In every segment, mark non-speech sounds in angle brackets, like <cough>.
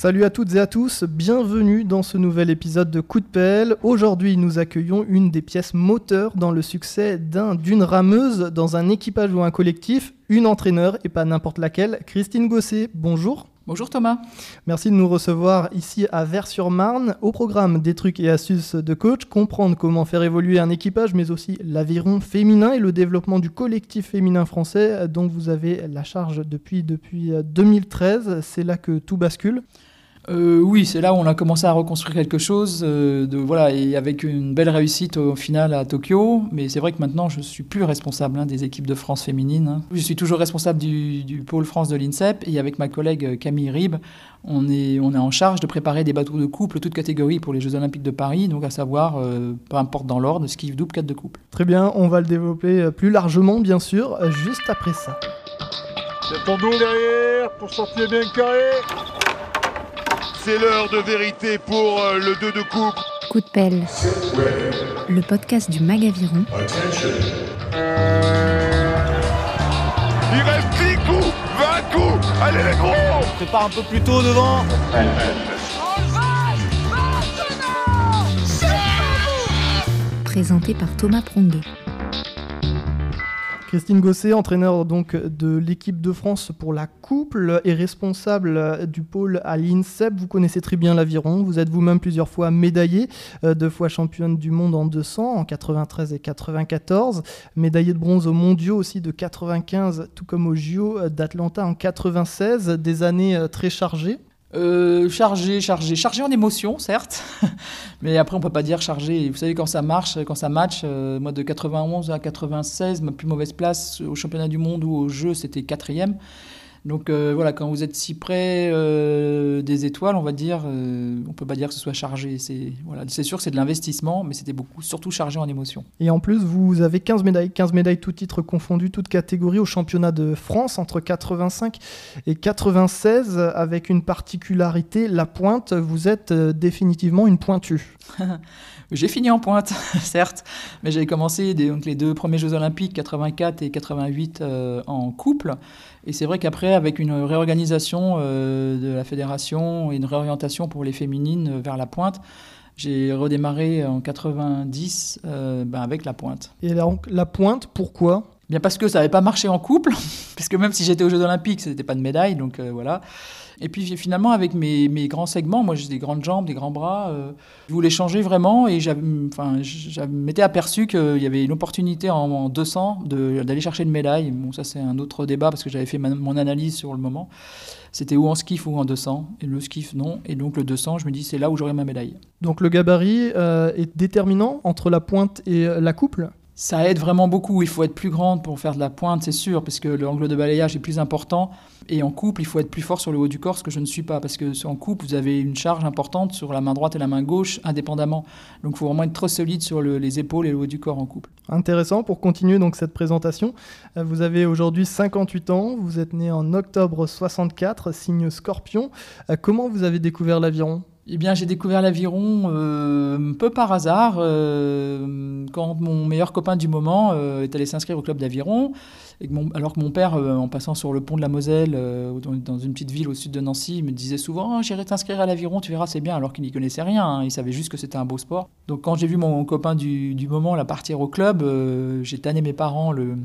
Salut à toutes et à tous, bienvenue dans ce nouvel épisode de Coup de pelle. Aujourd'hui, nous accueillons une des pièces moteurs dans le succès d'un d'une rameuse dans un équipage ou un collectif, une entraîneur et pas n'importe laquelle, Christine Gosset. Bonjour. Bonjour Thomas. Merci de nous recevoir ici à Vers-sur-Marne. Au programme des trucs et astuces de coach, comprendre comment faire évoluer un équipage, mais aussi l'aviron féminin et le développement du collectif féminin français dont vous avez la charge depuis, depuis 2013. C'est là que tout bascule. Euh, oui, c'est là où on a commencé à reconstruire quelque chose, euh, de, voilà, et avec une belle réussite au final à Tokyo. Mais c'est vrai que maintenant, je suis plus responsable hein, des équipes de France féminines. Hein. Je suis toujours responsable du, pôle France de l'INSEP, et avec ma collègue euh, Camille Rib, on est, on est en charge de préparer des bateaux de couple, toutes catégories pour les Jeux Olympiques de Paris, donc à savoir, peu importe dans l'ordre, ski double, 4 de couple. Très bien, on va le développer plus largement, bien sûr, juste après ça. C'est ton dos derrière pour sortir bien carré. C'est l'heure de vérité pour euh, le 2 de coupe. Coup de pelle, le podcast du Magaviron. Il reste 10 coups, 20 coups, allez les gros Prépare un peu plus tôt devant. Présenté par Thomas Pronguet. Christine Gosset, entraîneur donc de l'équipe de France pour la couple et responsable du pôle à l'INSEP. Vous connaissez très bien l'aviron. Vous êtes vous-même plusieurs fois médaillée, euh, deux fois championne du monde en 200 en 93 et 94, médaillée de bronze aux mondiaux aussi de 95, tout comme aux JO d'Atlanta en 96, des années euh, très chargées. Euh, chargé, chargé, chargé en émotion, certes, <laughs> mais après on peut pas dire chargé. Vous savez quand ça marche, quand ça match, euh, moi de 91 à 96, ma plus mauvaise place au championnat du monde ou au jeu, c'était quatrième. Donc euh, voilà, quand vous êtes si près euh, des étoiles, on va dire, euh, on peut pas dire que ce soit chargé. C'est voilà, c'est sûr que c'est de l'investissement, mais c'était beaucoup, surtout chargé en émotion. Et en plus, vous avez 15 médailles, 15 médailles tout titre confondu, toute catégorie au championnat de France entre 85 et 96, avec une particularité, la pointe. Vous êtes définitivement une pointue. <laughs> J'ai fini en pointe, <laughs> certes, mais j'avais commencé donc, les deux premiers Jeux Olympiques, 84 et 88, en couple. Et c'est vrai qu'après, avec une réorganisation euh, de la fédération et une réorientation pour les féminines euh, vers la pointe, j'ai redémarré en 90 euh, ben avec la pointe. Et la, la pointe, pourquoi? Bien parce que ça n'avait pas marché en couple, <laughs> parce que même si j'étais aux Jeux Olympiques, ce n'était pas de médaille, donc voilà. Et puis finalement, avec mes, mes grands segments, moi j'ai des grandes jambes, des grands bras, euh, je voulais changer vraiment et enfin, je m'étais aperçu qu'il y avait une opportunité en, 200 d'aller chercher une médaille. Bon, ça c'est un autre débat parce que j'avais fait mon analyse sur le moment. C'était ou en skiff ou en 200. Et le skiff, non. Et donc le 200, je me dis, c'est là où j'aurai ma médaille. Donc le gabarit euh, est déterminant entre la pointe et euh, la couple? Ça aide vraiment beaucoup. Il faut être plus grande pour faire de la pointe, c'est sûr, parce que l'angle de balayage est plus important. Et en couple, il faut être plus fort sur le haut du corps, ce que je ne suis pas, parce que en couple, vous avez une charge importante sur la main droite et la main gauche, indépendamment. Donc il faut vraiment être trop solide sur les épaules et le haut du corps en couple. Intéressant. Pour continuer donc cette présentation, euh, vous avez aujourd'hui 58 ans, vous êtes né en octobre 64, signe scorpion. Euh, comment vous avez découvert l'aviron? Eh bien, j'ai découvert l'aviron euh, un peu par hasard euh, quand mon meilleur copain du moment euh, est allé s'inscrire au club d'aviron. alors que mon père, en passant sur le pont de la Moselle, dans, une petite ville au sud de Nancy, me disait souvent oh, J'irai t'inscrire à l'aviron, tu verras, c'est bien, alors qu'il n'y connaissait rien. Hein. il savait juste que c'était un beau sport. Donc, quand j'ai vu mon copain du, moment partir au club, j'ai tanné mes parents le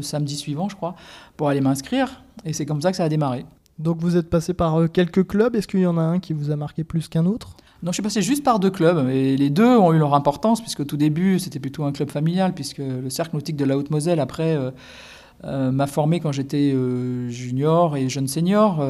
samedi suivant, je crois, pour aller m'inscrire. Et c'est comme ça que ça a démarré. Donc vous êtes passé par euh, quelques clubs. Est-ce qu'il y en a un qui vous a marqué plus qu'un autre? Non, je suis passé juste par deux clubs et les deux ont eu leur importance puisque au tout début c'était plutôt un club familial puisque le cercle nautique de la Haute-Moselle après euh, m'a formé quand j'étais junior et jeune senior.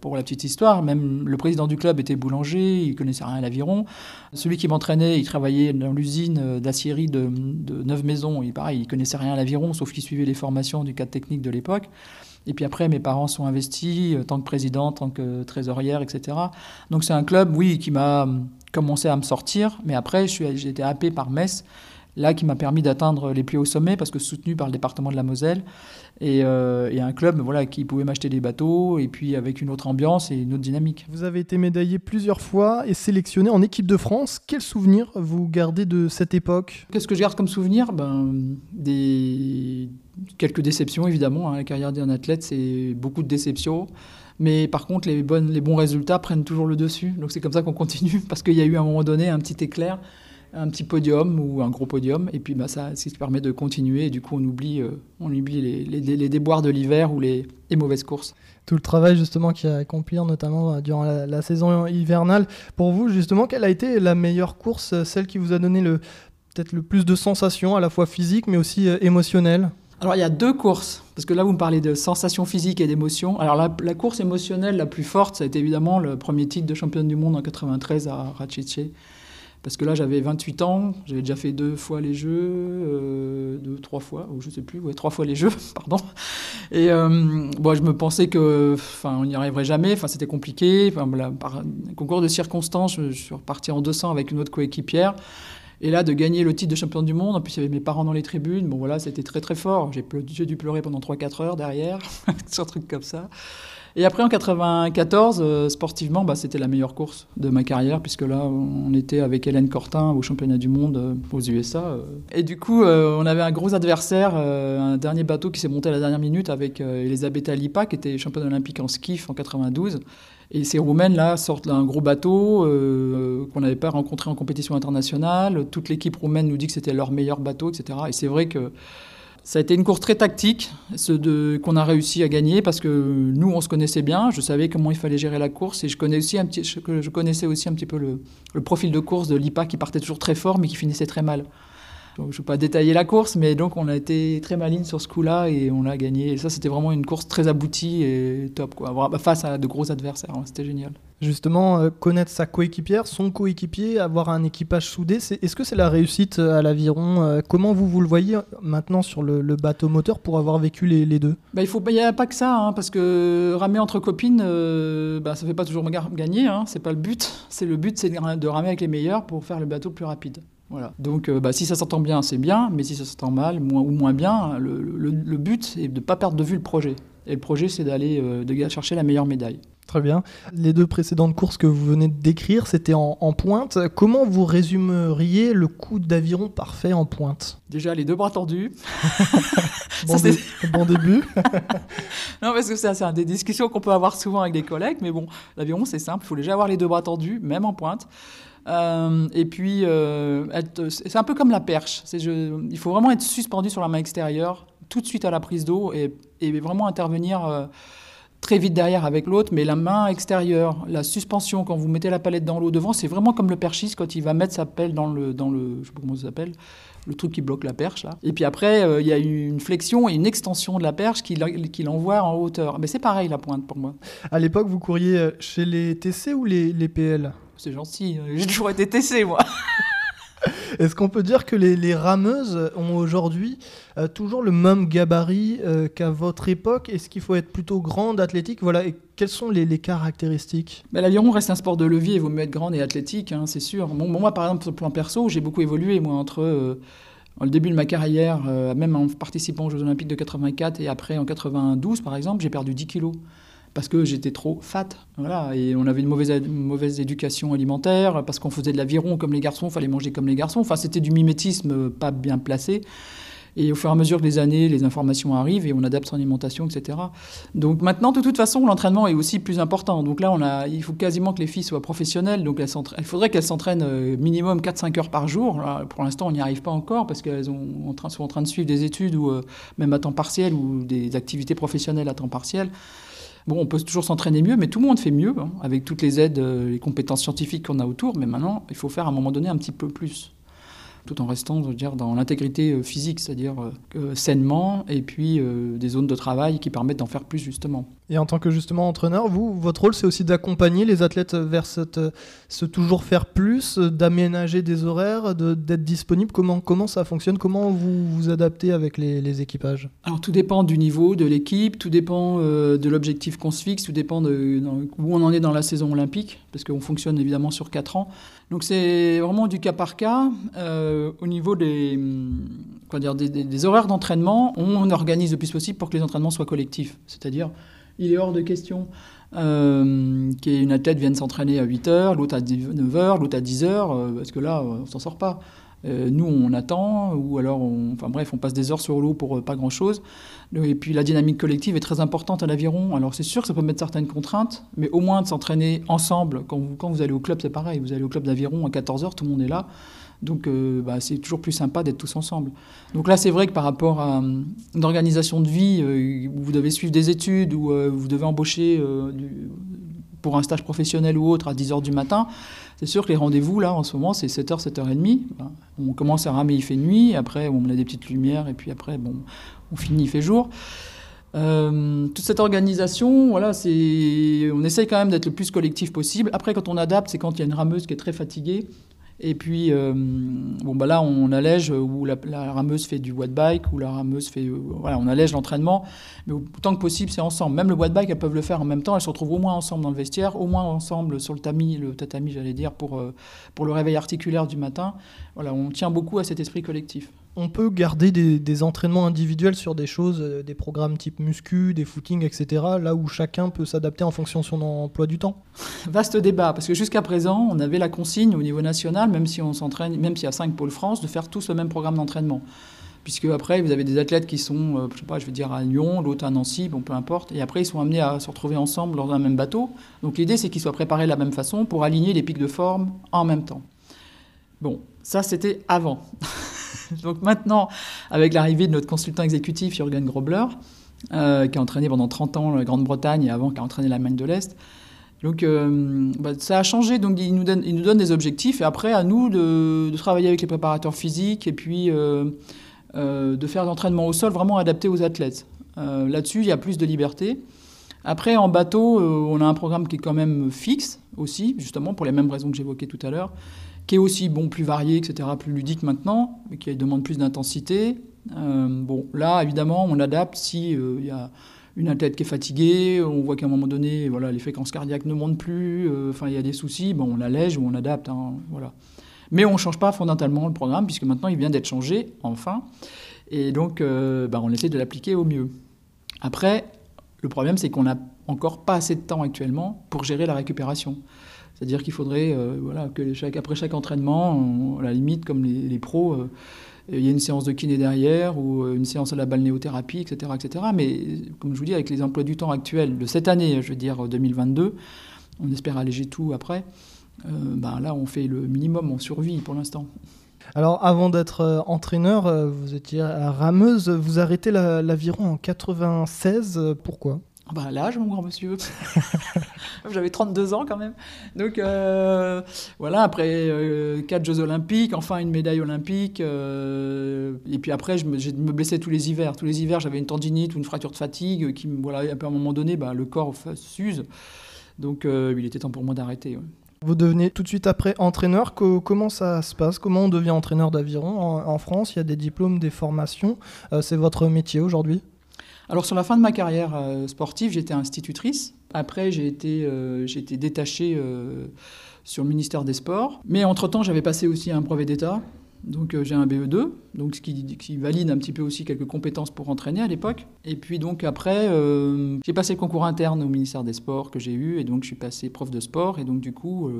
pour la petite histoire, même le président du club était boulanger, il connaissait rien à l'aviron. Celui qui m'entraînait, il travaillait dans l'usine d'acierie de, de Neuve Maisons, il pareil, il connaissait rien à l'aviron sauf qu'il suivait les formations du cadre technique de l'époque. Et puis après, mes parents sont investis euh, tant que président, en tant que trésorière, etc. Donc c'est un club, oui, qui m'a commencé à me sortir. Mais après, j'ai été happé par Metz, là qui m'a permis d'atteindre les plus hauts sommets parce que soutenu par le département de la Moselle. Et, euh, un club voilà, qui pouvait m'acheter des bateaux et puis avec une autre ambiance et une autre dynamique. Vous avez été médaillé plusieurs fois et sélectionné en équipe de France. Quel souvenir vous gardez de cette époque? Qu'est-ce que je garde comme souvenir? Ben, des... Quelques déceptions évidemment. Hein. La carrière d'un athlète, c'est beaucoup de déceptions. Mais par contre, les, bonnes, les bons résultats prennent toujours le dessus. Donc c'est comme ça qu'on continue, <laughs> parce qu'il y a eu à un moment donné un petit éclair, un petit podium ou un gros podium. Et puis bah, ça, ça permet de continuer. Et du coup, on oublie, euh, on oublie les, les, déboires de l'hiver ou les, les, mauvaises courses. Tout le travail justement qui a accompli, notamment euh, durant la, la, saison hivernale. Pour vous, justement, quelle a été la meilleure course, euh, celle qui vous a donné le peut-être le plus de sensations, à la fois physiques mais aussi émotionnelles? Alors il y a deux courses, parce que là vous me parlez de sensations physiques et d'émotions. Alors la, course émotionnelle la plus forte, ça a été évidemment le premier titre de championne du monde en 93 à Rachice. Parce que là j'avais 28 ans, j'avais déjà fait deux fois les jeux, euh, deux, trois fois, ou je sais plus, ouais, trois fois les jeux, <laughs> pardon. Et euh, bon, je me pensais que, enfin, on n'y arriverait jamais, enfin, c'était compliqué. Enfin, par un concours de circonstances, je, je suis reparti en 200 avec une autre coéquipière. Et là, de gagner le titre de champion du monde, en plus il y avait mes parents dans les tribunes, bon voilà, c'était très très fort. J'ai dû pleurer pendant 3-4 heures derrière, <laughs> sur un truc comme ça. Et après en 94, euh, sportivement, bah, c'était la meilleure course de ma carrière, puisque là, on était avec Hélène Cortin au championnat du monde euh, aux USA. Euh. Et du coup, on avait un gros adversaire, un dernier bateau qui s'est monté à la dernière minute avec Elisabetta Lipa, qui était championne olympique en skiff en 92. Et ces Roumaines-là sortent d'un gros bateau qu'on n'avait pas rencontré en compétition internationale. Toute l'équipe roumaine nous dit que c'était leur meilleur bateau, etc. Et c'est vrai que ça a été une course très tactique, ce qu'on a réussi à gagner parce que nous, on se connaissait bien. Je savais comment il fallait gérer la course et je, connaissais aussi un petit peu le, le profil de course de l'IPA qui partait toujours très fort mais qui finissait très mal je ne vais pas détailler la course, mais donc on a été très maligne sur ce coup-là et on a gagné. Et ça, c'était vraiment une course très aboutie et top, quoi. face à de gros adversaires, hein, c'était génial. Justement, euh, connaître sa coéquipière, son coéquipier, avoir un équipage soudé, est-ce que c'est la réussite euh, à l'aviron euh, Comment vous, vous le voyez maintenant sur le, bateau moteur pour avoir vécu les, deux? Bah, Il n'y a pas que ça, hein, parce que ramer entre copines, bah, ça ne fait pas toujours gagner, hein, c'est pas le but. C'est le but, c'est de ramer avec les meilleurs pour faire le bateau plus rapide. Voilà. Donc, euh, bah, si ça s'entend bien, c'est bien, mais si ça s'entend mal moins, ou moins bien, le, but est de ne pas perdre de vue le projet. Et le projet, c'est d'aller euh, chercher la meilleure médaille. Très bien. Les deux précédentes courses que vous venez de décrire, c'était en, pointe. Comment vous résumeriez le coup d'aviron parfait en pointe? Déjà, les deux bras tordus. <laughs> bon, bon, début. <laughs> non, parce que c'est des discussions qu'on peut avoir souvent avec des collègues, mais bon, l'aviron, c'est simple. Il faut déjà avoir les deux bras tordus, même en pointe. Euh, et puis, euh, c'est un peu comme la perche. Il faut vraiment être suspendu sur la main extérieure, tout de suite à la prise d'eau, et, vraiment intervenir euh, très vite derrière avec l'autre. Mais la main extérieure, la suspension, quand vous mettez la palette dans l'eau devant, c'est vraiment comme le perchiste quand il va mettre sa pelle dans le, dans le je sais pas comment ça s'appelle, le truc qui bloque la perche. Et puis après, il y a une flexion et une extension de la perche qui, qui l'envoie en hauteur. Mais c'est pareil la pointe pour moi. À l'époque, vous couriez chez les TC ou les PL c'est gentil. J'ai toujours été TC, moi. <laughs> Est-ce qu'on peut dire que les, rameuses ont aujourd'hui euh, toujours le même gabarit euh, qu'à votre époque? Est-ce qu'il faut être plutôt grande, athlétique? Voilà. Et quelles sont les, caractéristiques? Ben, L'aviron reste un sport de levier. Il vaut mieux être grande et athlétique, hein, c'est sûr. Bon, moi, par exemple, sur le plan perso, j'ai beaucoup évolué. Moi, entre euh, le début de ma carrière, même en participant aux Jeux Olympiques de 84 et après en 92, par exemple, j'ai perdu 10 kilos parce que j'étais trop fat. Voilà, et on avait une mauvaise, éducation alimentaire, parce qu'on faisait de l'aviron comme les garçons, fallait manger comme les garçons. Enfin, c'était du mimétisme pas bien placé. Et au fur et à mesure les années, les informations arrivent et on adapte son alimentation, etc. Donc maintenant, de toute façon, l'entraînement est aussi plus important. Donc là, il faut quasiment que les filles soient professionnelles. Donc il faudrait qu'elles s'entraînent euh, minimum 4-5 heures par jour. pour l'instant, on n'y arrive pas encore parce qu'elles sont en train de suivre des études ou euh, même à temps partiel ou des activités professionnelles à temps partiel. Bon, on peut toujours s'entraîner mieux, mais tout le monde fait mieux, hein, avec toutes les aides, euh, les compétences scientifiques qu'on a autour. Mais maintenant, il faut faire à un moment donné un petit peu plus tout en restant dire, dans l'intégrité euh, physique, c'est-à-dire euh, sainement, et puis des zones de travail qui permettent d'en faire plus justement. Et en tant que justement entraîneur, vous, votre rôle, c'est aussi d'accompagner les athlètes vers cette, ce toujours faire plus, d'aménager des horaires, d'être disponible. Comment, comment ça fonctionne? Comment vous vous adaptez avec les, équipages? Alors tout dépend du niveau de l'équipe, tout dépend euh, de l'objectif qu'on se fixe, tout dépend de où on en est dans la saison olympique, parce qu'on fonctionne évidemment sur 4 ans. Donc c'est vraiment du cas par cas. Euh, au niveau des, quoi dire, des, horaires d'entraînement, on organise le plus possible pour que les entraînements soient collectifs. C'est-à-dire il est hors de question euh, qu'une athlète vienne s'entraîner à 8h, l'autre à 9h, l'autre à 10h, euh, parce que là, on s'en sort pas. Euh, nous, on attend, ou alors, on, enfin bref, on passe des heures sur l'eau pour euh, pas grand-chose. Et puis la dynamique collective est très importante à l'aviron. Alors c'est sûr que ça peut mettre certaines contraintes, mais au moins de s'entraîner ensemble. Quand vous, allez au club, c'est pareil. Vous allez au club d'aviron à 14h, tout le monde est là. Donc euh, bah, c'est toujours plus sympa d'être tous ensemble. Donc là, c'est vrai que par rapport à une organisation de vie, où vous devez suivre des études, où vous devez embaucher pour un stage professionnel ou autre à 10h du matin, c'est sûr que les rendez-vous, là, en ce moment, c'est 7h, 7h30. On commence à ramer, il fait nuit, après, on a des petites lumières, et puis après, bon, on finit, il fait jour. Euh, toute cette organisation, voilà, on essaye quand même d'être le plus collectif possible. Après, quand on adapte, c'est quand il y a une rameuse qui est très fatiguée. Et puis, euh, bon, bah là, on allège, où la, rameuse fait du watt bike, ou la rameuse fait. Euh, voilà, on allège l'entraînement, mais autant que possible, c'est ensemble. Même le watt bike, elles peuvent le faire en même temps, elles se retrouvent au moins ensemble dans le vestiaire, au moins ensemble sur le tamis, le tatami, j'allais dire, pour, euh, pour le réveil articulaire du matin. Voilà, on tient beaucoup à cet esprit collectif on peut garder des, entraînements individuels sur des choses, euh, des programmes type muscu, des footings, etc., là où chacun peut s'adapter en fonction de son emploi du temps Vaste débat, parce que jusqu'à présent, on avait la consigne au niveau national, même si on s'entraîne, même s'il y a cinq pôles France, de faire tous le même programme d'entraînement. Puisque après, vous avez des athlètes qui sont, euh, je sais pas, je vais dire à Lyon, l'autre à Nancy, bon, peu importe, et après, ils sont amenés à se retrouver ensemble dans un même bateau. Donc l'idée, c'est qu'ils soient préparés de la même façon pour aligner les pics de forme en même temps. Bon, ça, c'était avant. <laughs> Donc maintenant, avec l'arrivée de notre consultant exécutif Jürgen Grobler, euh, qui a entraîné pendant 30 ans la Grande-Bretagne et avant qui a entraîné l'Allemagne de l'Est, donc euh, bah, ça a changé, donc il nous, donne, des objectifs et après à nous de, travailler avec les préparateurs physiques et puis euh, de faire l'entraînement au sol vraiment adapté aux athlètes. Là-dessus, il y a plus de liberté. Après, en bateau, on a un programme qui est quand même fixe aussi, justement pour les mêmes raisons que j'évoquais tout à l'heure qui est aussi bon, plus varié, etc., plus ludique maintenant, mais qui demande plus d'intensité. Euh, bon, là, évidemment, on adapte si euh, il y a une athlète qui est fatiguée, on voit qu'à un moment donné, voilà, les fréquences cardiaques ne montent plus, euh, enfin, il y a des soucis, bon, on allège ou on adapte, hein, voilà. Mais on ne change pas fondamentalement le programme, puisque maintenant, il vient d'être changé, enfin, et donc, bah, on essaie de l'appliquer au mieux. Après, le problème, c'est qu'on n'a encore pas assez de temps actuellement pour gérer la récupération. C'est-à-dire qu'il faudrait euh, voilà, que chaque, entraînement, à la limite, comme les, pros, euh, il y ait une séance de kiné derrière ou euh, une séance à la balnéothérapie, etc., etc. Mais comme je vous dis, avec les emplois du temps actuels de cette année, je veux dire 2022, on espère alléger tout après. ben là, on fait le minimum, en survie pour l'instant. Alors, avant d'être entraîneur, vous étiez rameuse. Vous arrêtez l'aviron en 96. Pourquoi? Ah bah l'âge, mon grand monsieur. <laughs> J'avais 32 ans quand même. Donc euh, voilà, après euh, quatre Jeux Olympiques, enfin une médaille olympique. Euh, et puis après, je me, me, blessais tous les hivers. Tous les hivers, j'avais une tendinite ou une fracture de fatigue qui, voilà, à un moment donné, bah, le corps s'use. Donc il était temps pour moi d'arrêter. Vous devenez tout de suite après entraîneur. comment ça se passe? Comment on devient entraîneur d'aviron en, France? Il y a des diplômes, des formations. C'est votre métier aujourd'hui? Alors sur la fin de ma carrière euh, sportive, j'étais institutrice. Après, j'ai été, euh, détachée euh, sur le ministère des Sports. Mais entre-temps, j'avais passé aussi un brevet d'État. Donc j'ai un BE2, donc ce qui, valide un petit peu aussi quelques compétences pour entraîner à l'époque. Et puis donc après, j'ai passé le concours interne au ministère des Sports que j'ai eu, et donc je suis passé prof de sport, et donc du coup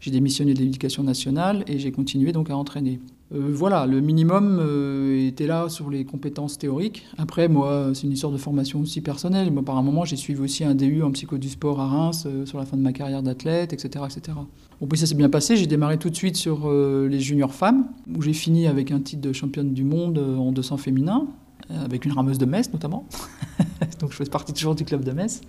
j'ai démissionné de l'éducation nationale et j'ai continué donc à entraîner. Euh, voilà, le minimum euh, était là sur les compétences théoriques. Après, moi, c'est une histoire de formation aussi personnelle. Moi, par un moment, j'ai suivi aussi un DU en psycho du sport à Reims euh, sur la fin de ma carrière d'athlète, etc., etc. Bon, puis ça s'est bien passé. J'ai démarré tout de suite sur les juniors femmes, où j'ai fini avec un titre de championne du monde en 200 féminin, avec une rameuse de Metz notamment. <laughs> Donc, je fais partie toujours du club de Metz.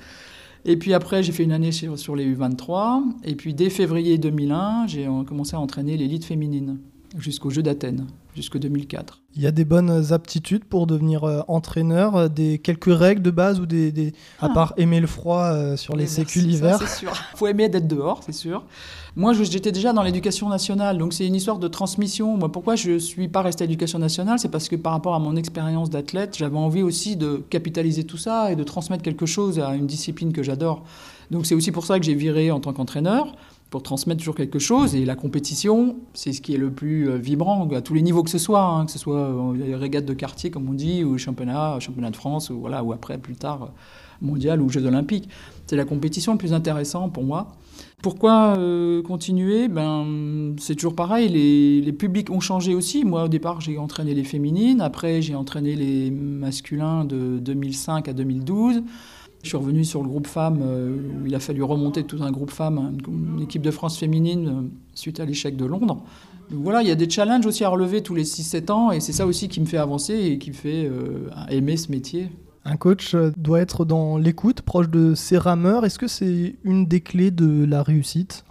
Et puis après, j'ai fait une année sur, sur les U23. Et puis dès février 2001, j'ai commencé à entraîner l'élite féminine jusqu'au Jeu d'Athènes, jusqu'au 2004. Il y a des bonnes aptitudes pour devenir euh, entraîneur, euh, des quelques règles de base ou des, des à ah. part aimer le froid euh, sur les sécules l'hiver? C'est sûr. Il faut aimer d'être dehors, c'est sûr. Moi, j'étais déjà dans l'éducation nationale, donc c'est une histoire de transmission. Moi, pourquoi je ne suis pas resté à l'éducation nationale? C'est parce que par rapport à mon expérience d'athlète, j'avais envie aussi de capitaliser tout ça et de transmettre quelque chose à une discipline que j'adore. Donc c'est aussi pour ça que j'ai viré en tant qu'entraîneur pour transmettre toujours quelque chose. Et la compétition, c'est ce qui est le plus euh, vibrant à tous les niveaux que ce soit, hein, que ce soit euh, les régates de quartier, comme on dit, ou championnat, championnat de France, ou, voilà, ou après, plus tard, mondial ou Jeux olympiques. C'est la compétition le plus intéressant pour moi. Pourquoi euh, continuer? Ben, C'est toujours pareil, les, les, publics ont changé aussi. Moi, au départ, j'ai entraîné les féminines, après, j'ai entraîné les masculins de 2005 à 2012. Je suis revenu sur le groupe femmes, euh, où il a fallu remonter tout un groupe femmes, une, équipe de France féminine, euh, suite à l'échec de Londres. Donc voilà, il y a des challenges aussi à relever tous les 6-7 ans, et c'est ça aussi qui me fait avancer et qui me fait aimer ce métier. Un coach euh, doit être dans l'écoute, proche de ses rameurs. Est-ce que c'est une des clés de la réussite?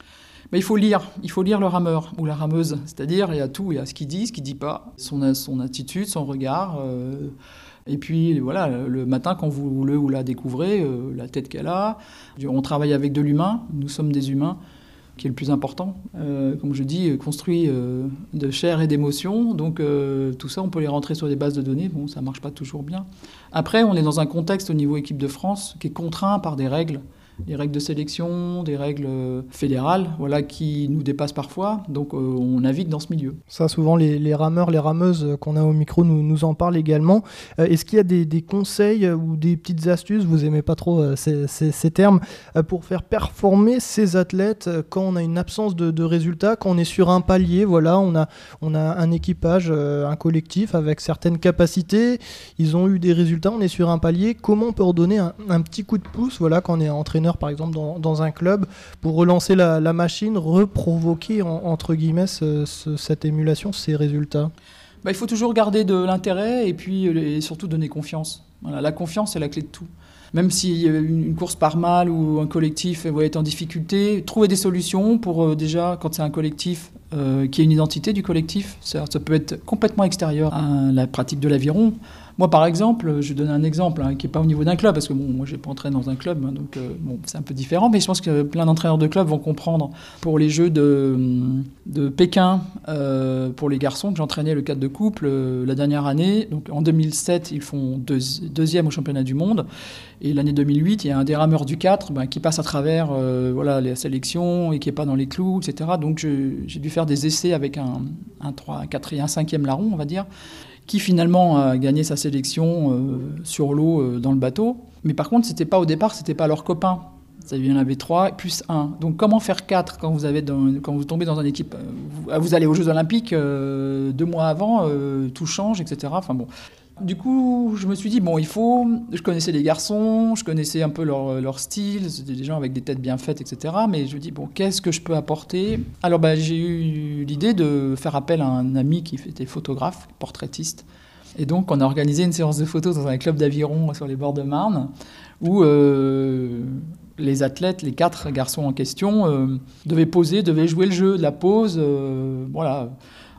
Mais il faut lire, il faut lire le rameur ou la rameuse. C'est-à-dire, il y a tout, il y a ce qu'il dit, ce qu'il dit pas, son, son attitude, son regard. Euh, et puis, voilà, le matin, quand vous le ou la découvrez, euh, la tête qu'elle a. On travaille avec de l'humain, nous sommes des humains qui est le plus important. Euh, comme je dis, construit euh, de chair et d'émotion. Donc tout ça, on peut les rentrer sur des bases de données. Bon, ça marche pas toujours bien. Après, on est dans un contexte au niveau équipe de France qui est contraint par des règles des règles de sélection, des règles fédérales, voilà, qui nous dépassent parfois. Donc euh, on navigue dans ce milieu. Ça, souvent, les, rameurs, les rameuses qu'on a au micro nous, en parlent également. Euh, est-ce qu'il y a des, conseils ou des petites astuces, vous aimez pas trop euh, ces, termes, pour faire performer ces athlètes quand on a une absence de, résultats, quand on est sur un palier, voilà, on a, on a un équipage, un collectif avec certaines capacités, ils ont eu des résultats, on est sur un palier. Comment on peut redonner un, un petit coup de pouce, voilà, quand on est entraîneur par exemple, dans, un club, pour relancer la, machine, reprovoquer, entre guillemets, cette émulation, ces résultats? Bah, Il faut toujours garder de l'intérêt et puis euh, surtout donner confiance. la confiance, est la clé de tout. Même si une course part mal ou un collectif va être en difficulté, trouver des solutions pour euh, déjà, quand c'est un collectif, euh, qui ait une identité du collectif. Ça peut être complètement extérieur à la pratique de l'aviron. Moi, par exemple, je donne un exemple hein, qui n'est pas au niveau d'un club, parce que moi, je n'ai pas entraîné dans un club, hein, donc euh, c'est un peu différent, mais je pense que plein d'entraîneurs de club vont comprendre. Pour les Jeux de, de Pékin, euh, pour les garçons, que j'entraînais le cadre de couple euh, la dernière année, donc en 2007, ils font deuxième au championnat du monde, et l'année 2008, il y a un des rameurs du 4 ben, qui passe à travers voilà, les sélections et qui n'est pas dans les clous, etc. Donc j'ai dû faire des essais avec un, un 3, un 4 et un 5e larron, on va dire qui finalement a gagné sa sélection euh, sur l'eau euh, dans le bateau. Mais par contre, c'était pas au départ, c'était pas leurs copains. Ça, il y en avait trois plus un. Donc comment faire quatre quand vous, avez quand vous tombez dans une équipe vous, vous allez aux Jeux Olympiques euh, deux mois avant, tout change, etc. Enfin bon, du coup, je me suis dit, bon, il faut. Je connaissais les garçons, je connaissais un peu leur, style, c'était des gens avec des têtes bien faites, etc. Mais je me dis, bon, qu'est-ce que je peux apporter? Alors, bah, j'ai eu l'idée de faire appel à un ami qui était photographe, portraitiste. Et donc, on a organisé une séance de photos dans un club d'aviron sur les bords de Marne, où euh, les athlètes, les quatre garçons en question, euh, devaient poser, devaient jouer le jeu de la pose. Euh, voilà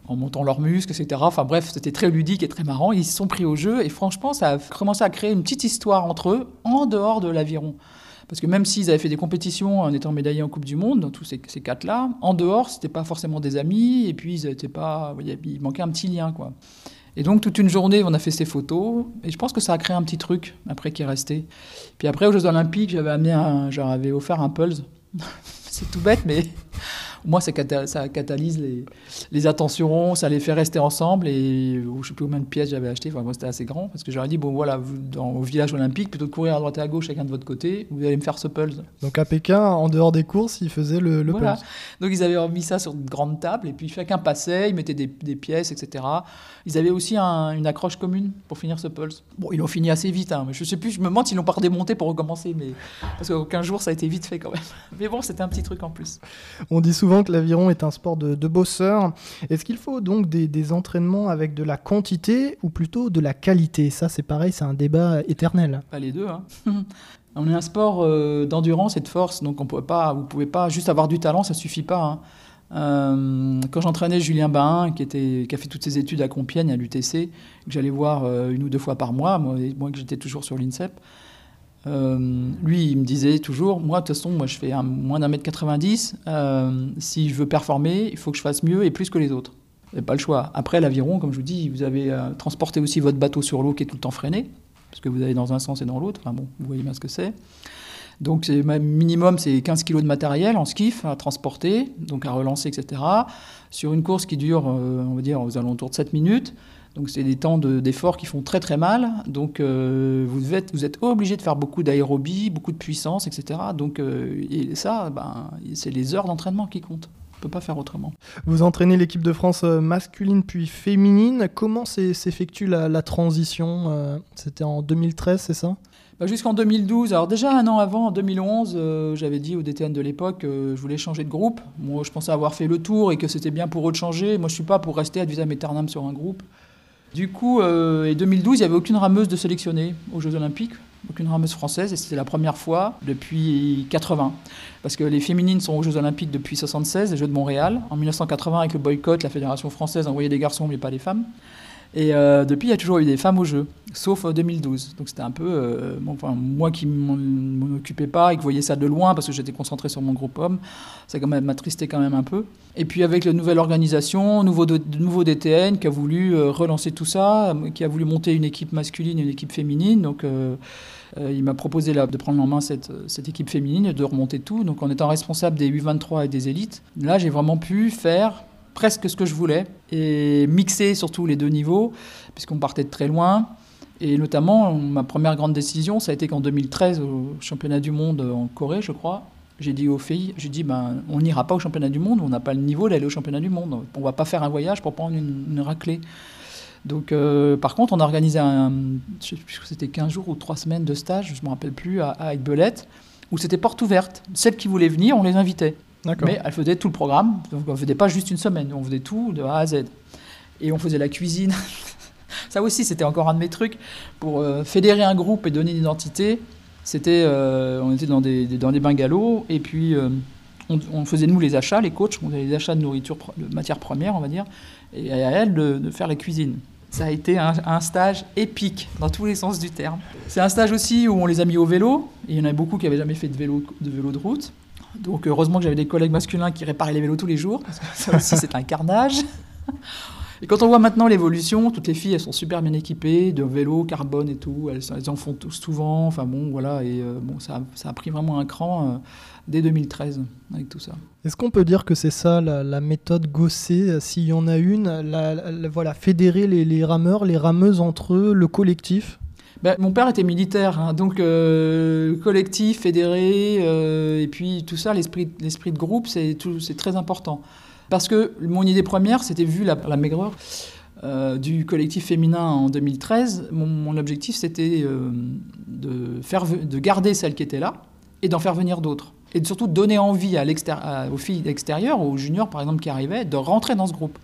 en montant leurs muscles, etc. Enfin bref, c'était très ludique et très marrant. Ils se sont pris au jeu et franchement, ça a commencé à créer une petite histoire entre eux en dehors de l'aviron. Parce que même s'ils avaient fait des compétitions en étant médaillés en Coupe du Monde, dans tous ces, quatre-là, en dehors, c'était pas forcément des amis et puis ils étaient pas, il manquait un petit lien quoi. Et donc toute une journée, on a fait ces photos et je pense que ça a créé un petit truc après qui est resté. Puis après aux Jeux Olympiques, j'avais j'avais offert un pulse. <laughs> C'est tout bête, mais moi, ça, catalyse les, attentions, ça les fait rester ensemble. Et je ne sais plus combien de pièces j'avais acheté. Enfin, moi, c'était assez grand parce que j'aurais dit bon, voilà, dans, au village olympique, plutôt que de courir à droite et à gauche, chacun de votre côté, vous allez me faire ce pulse. Donc à Pékin, en dehors des courses, ils faisaient le, le voilà. Donc ils avaient remis ça sur une grande table et puis chacun passait, ils mettaient des, pièces, etc. Ils avaient aussi une accroche commune pour finir ce pulse. Bon, ils l'ont fini assez vite. Hein, mais je sais plus, je me demande s'ils l'ont pas redémonté pour recommencer, mais parce qu'aucun jour ça a été vite fait quand même. <laughs> Mais bon, c'était un petit truc en plus. On dit souvent que l'aviron est un sport de, de bosseur. Est-ce qu'il faut donc des, entraînements avec de la quantité ou plutôt de la qualité? Ça, c'est pareil, c'est un débat éternel. Pas les deux. Hein. <laughs> on est un sport euh, d'endurance et de force, donc on peut pas, vous pouvez pas juste avoir du talent, ça suffit pas. Hein. Euh, quand j'entraînais Julien Bain, qui a fait toutes ses études à Compiègne, à l'UTC, que j'allais voir euh, une ou deux fois par mois, moi, moi que j'étais toujours sur l'INSEP, euh, lui, il me disait toujours, moi, de toute façon, moi, je fais un, moins d'un mètre 90. Euh, si je veux performer, il faut que je fasse mieux et plus que les autres. Vous pas le choix. Après, l'aviron, comme je vous dis, vous avez euh, transporté aussi votre bateau sur l'eau qui est tout le temps freiné, parce que vous allez dans un sens et dans l'autre. Bon, vous voyez bien ce que c'est. Donc, minimum, c'est 15 kg de matériel en skiff à transporter, donc à relancer, etc. Sur une course qui dure, on va dire, aux alentours de 7 minutes. Donc c'est des temps d'effort qui font très très mal. Donc euh, vous, êtes, vous êtes obligé de faire beaucoup d'aérobie, beaucoup de puissance, etc. Donc euh, et ça, ben, c'est les heures d'entraînement qui comptent. On ne peut pas faire autrement. Vous entraînez l'équipe de France euh, masculine puis féminine. Comment s'effectue la, la, transition C'était en 2013, c'est ça? Bah, Jusqu'en 2012. Alors déjà un an avant, en 2011, j'avais dit au DTN de l'époque, je voulais changer de groupe. Moi, je pensais avoir fait le tour et que c'était bien pour eux de changer. Moi, je suis pas pour rester ad vitam aeternam sur un groupe. Du coup, euh, en 2012, il n'y avait aucune rameuse de sélectionnée aux Jeux Olympiques, aucune rameuse française, et c'était la première fois depuis 80. Parce que les féminines sont aux Jeux Olympiques depuis 76, les Jeux de Montréal. En 1980, avec le boycott, la Fédération française envoyait des garçons, mais pas des femmes. Et euh, depuis, il y a toujours eu des femmes au jeu, sauf 2012. Donc c'était un peu. Euh, moi qui m'en occupais pas et qui voyais ça de loin parce que j'étais concentré sur mon groupe homme, ça m'attristait quand même un peu. Et puis avec la nouvelle organisation, nouveau, nouveau DTN qui a voulu euh, relancer tout ça, qui a voulu monter une équipe masculine et une équipe féminine. Donc. il m'a proposé de prendre en main cette, cette, équipe féminine et de remonter tout. Donc en étant responsable des U23 et des élites, là j'ai vraiment pu faire presque ce que je voulais et mixer surtout les deux niveaux, puisqu'on partait de très loin. Et notamment, ma première grande décision, ça a été qu'en 2013, au championnat du monde en Corée, je crois, j'ai dit aux filles, j'ai dit, ben, on n'ira pas au championnat du monde, on n'a pas le niveau d'aller au championnat du monde. On va pas faire un voyage pour prendre une, raclée. Donc, euh, par contre, on a organisé un, je sais plus c'était 15 jours ou 3 semaines de stage, je ne me rappelle plus, à, à où c'était porte ouverte. Celles qui voulaient venir, on les invitait. Mais elle faisait tout le programme. Donc on ne faisait pas juste une semaine, on faisait tout de A à Z. Et on faisait la cuisine. <laughs> Ça aussi, c'était encore un de mes trucs. Pour euh, fédérer un groupe et donner une identité, c'était, euh, on était dans des, dans des bungalows et puis euh, on, faisait nous les achats, les coachs, on faisait les achats de nourriture, de matières premières, on va dire, et à elle de, faire la cuisine. Ça a été un, stage épique dans tous les sens du terme. C'est un stage aussi où on les a mis au vélo. Il y en a beaucoup qui n'avaient jamais fait de vélo de, vélo de route. Donc heureusement que j'avais des collègues masculins qui réparaient les vélos tous les jours, parce que ça aussi c'est un carnage. <laughs> Et quand on voit maintenant l'évolution, toutes les filles elles sont super bien équipées, de vélos, carbone et tout, elles, en font tous souvent, enfin bon voilà, et euh, bon, ça, ça, a pris vraiment un cran euh, dès 2013 avec tout ça. Est-ce qu'on peut dire que c'est ça la, méthode Gosset, euh, s'il y en a une, la, voilà, fédérer les, les rameurs, les rameuses entre eux, le collectif? Ben, mon père était militaire, hein, donc euh, collectif, fédéré, euh, et puis tout ça, l'esprit de groupe, c'est très important. Parce que mon idée première, c'était vu la, maigreur euh, du collectif féminin en 2013. Mon, objectif, c'était de, garder celles qui étaient là et d'en faire venir d'autres. Et surtout donner envie aux filles extérieures, aux juniors par exemple qui arrivaient, de rentrer dans ce groupe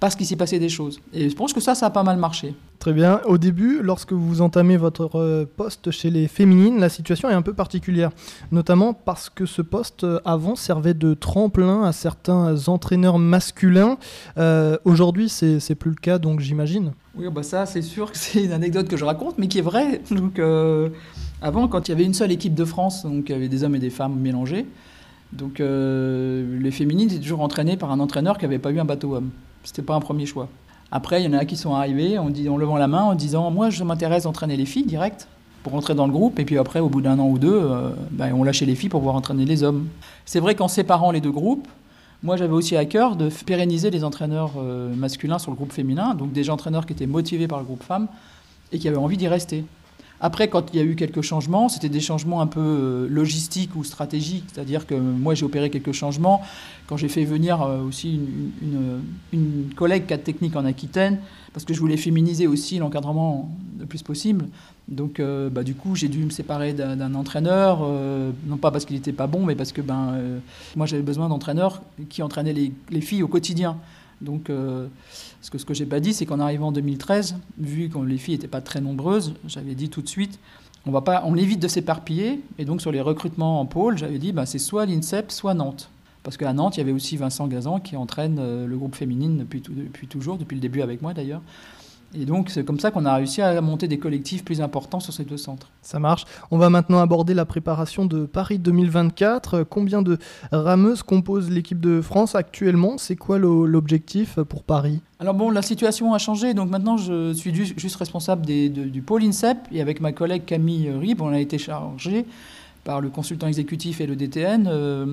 parce qu'il s'y passait des choses. Et je pense que ça, ça a pas mal marché. Très bien. Au début, lorsque vous entamez votre euh, poste chez les féminines, la situation est un peu particulière, notamment parce que ce poste euh, avant servait de tremplin à certains entraîneurs masculins. Euh, Aujourd'hui, c'est plus le cas, donc j'imagine. Oui, bah ça, c'est sûr que c'est une anecdote que je raconte, mais qui est vraie. Donc, euh, avant, quand il y avait une seule équipe de France, donc il y avait des hommes et des femmes mélangés, donc les féminines étaient toujours entraînées par un entraîneur qui n'avait pas eu un bateau homme. C'était pas un premier choix. Après, il y en a qui sont arrivés en, en levant la main, en disant Moi, je m'intéresse à entraîner les filles direct pour rentrer dans le groupe. Et puis après, au bout d'un an ou deux, euh, ben, on lâchait les filles pour pouvoir entraîner les hommes. C'est vrai qu'en séparant les deux groupes, moi, j'avais aussi à cœur de pérenniser les entraîneurs euh, masculins sur le groupe féminin, donc des entraîneurs qui étaient motivés par le groupe femme et qui avaient envie d'y rester. Après, quand il y a eu quelques changements, c'était des changements un peu euh, logistiques ou stratégiques, c'est-à-dire que moi j'ai opéré quelques changements quand j'ai fait venir euh, aussi une, collègue cadre technique en Aquitaine, parce que je voulais féminiser aussi l'encadrement le plus possible. Donc, euh, bah, du coup, j'ai dû me séparer d'un entraîneur, non pas parce qu'il n'était pas bon, mais parce que ben, moi j'avais besoin d'entraîneurs qui entraînaient les, les, filles au quotidien. Donc, ce que, que j'ai pas dit, c'est qu'en arrivant en 2013, vu que les filles n'étaient pas très nombreuses, j'avais dit tout de suite, on, évite de s'éparpiller. Et donc sur les recrutements en pôle, j'avais dit, bah, c'est soit l'INSEP, soit Nantes. Parce qu'à Nantes, il y avait aussi Vincent Gazan qui entraîne euh, le groupe féminine depuis, depuis toujours, depuis le début avec moi d'ailleurs. Et donc, c'est comme ça qu'on a réussi à monter des collectifs plus importants sur ces deux centres. Ça marche. On va maintenant aborder la préparation de Paris 2024. Combien de rameuses composent l'équipe de France actuellement? C'est quoi l'objectif pour Paris? Alors bon, la situation a changé. Donc maintenant, je suis juste responsable du pôle INSEP. Et avec ma collègue Camille Rib, on a été chargé par le consultant exécutif et le DTN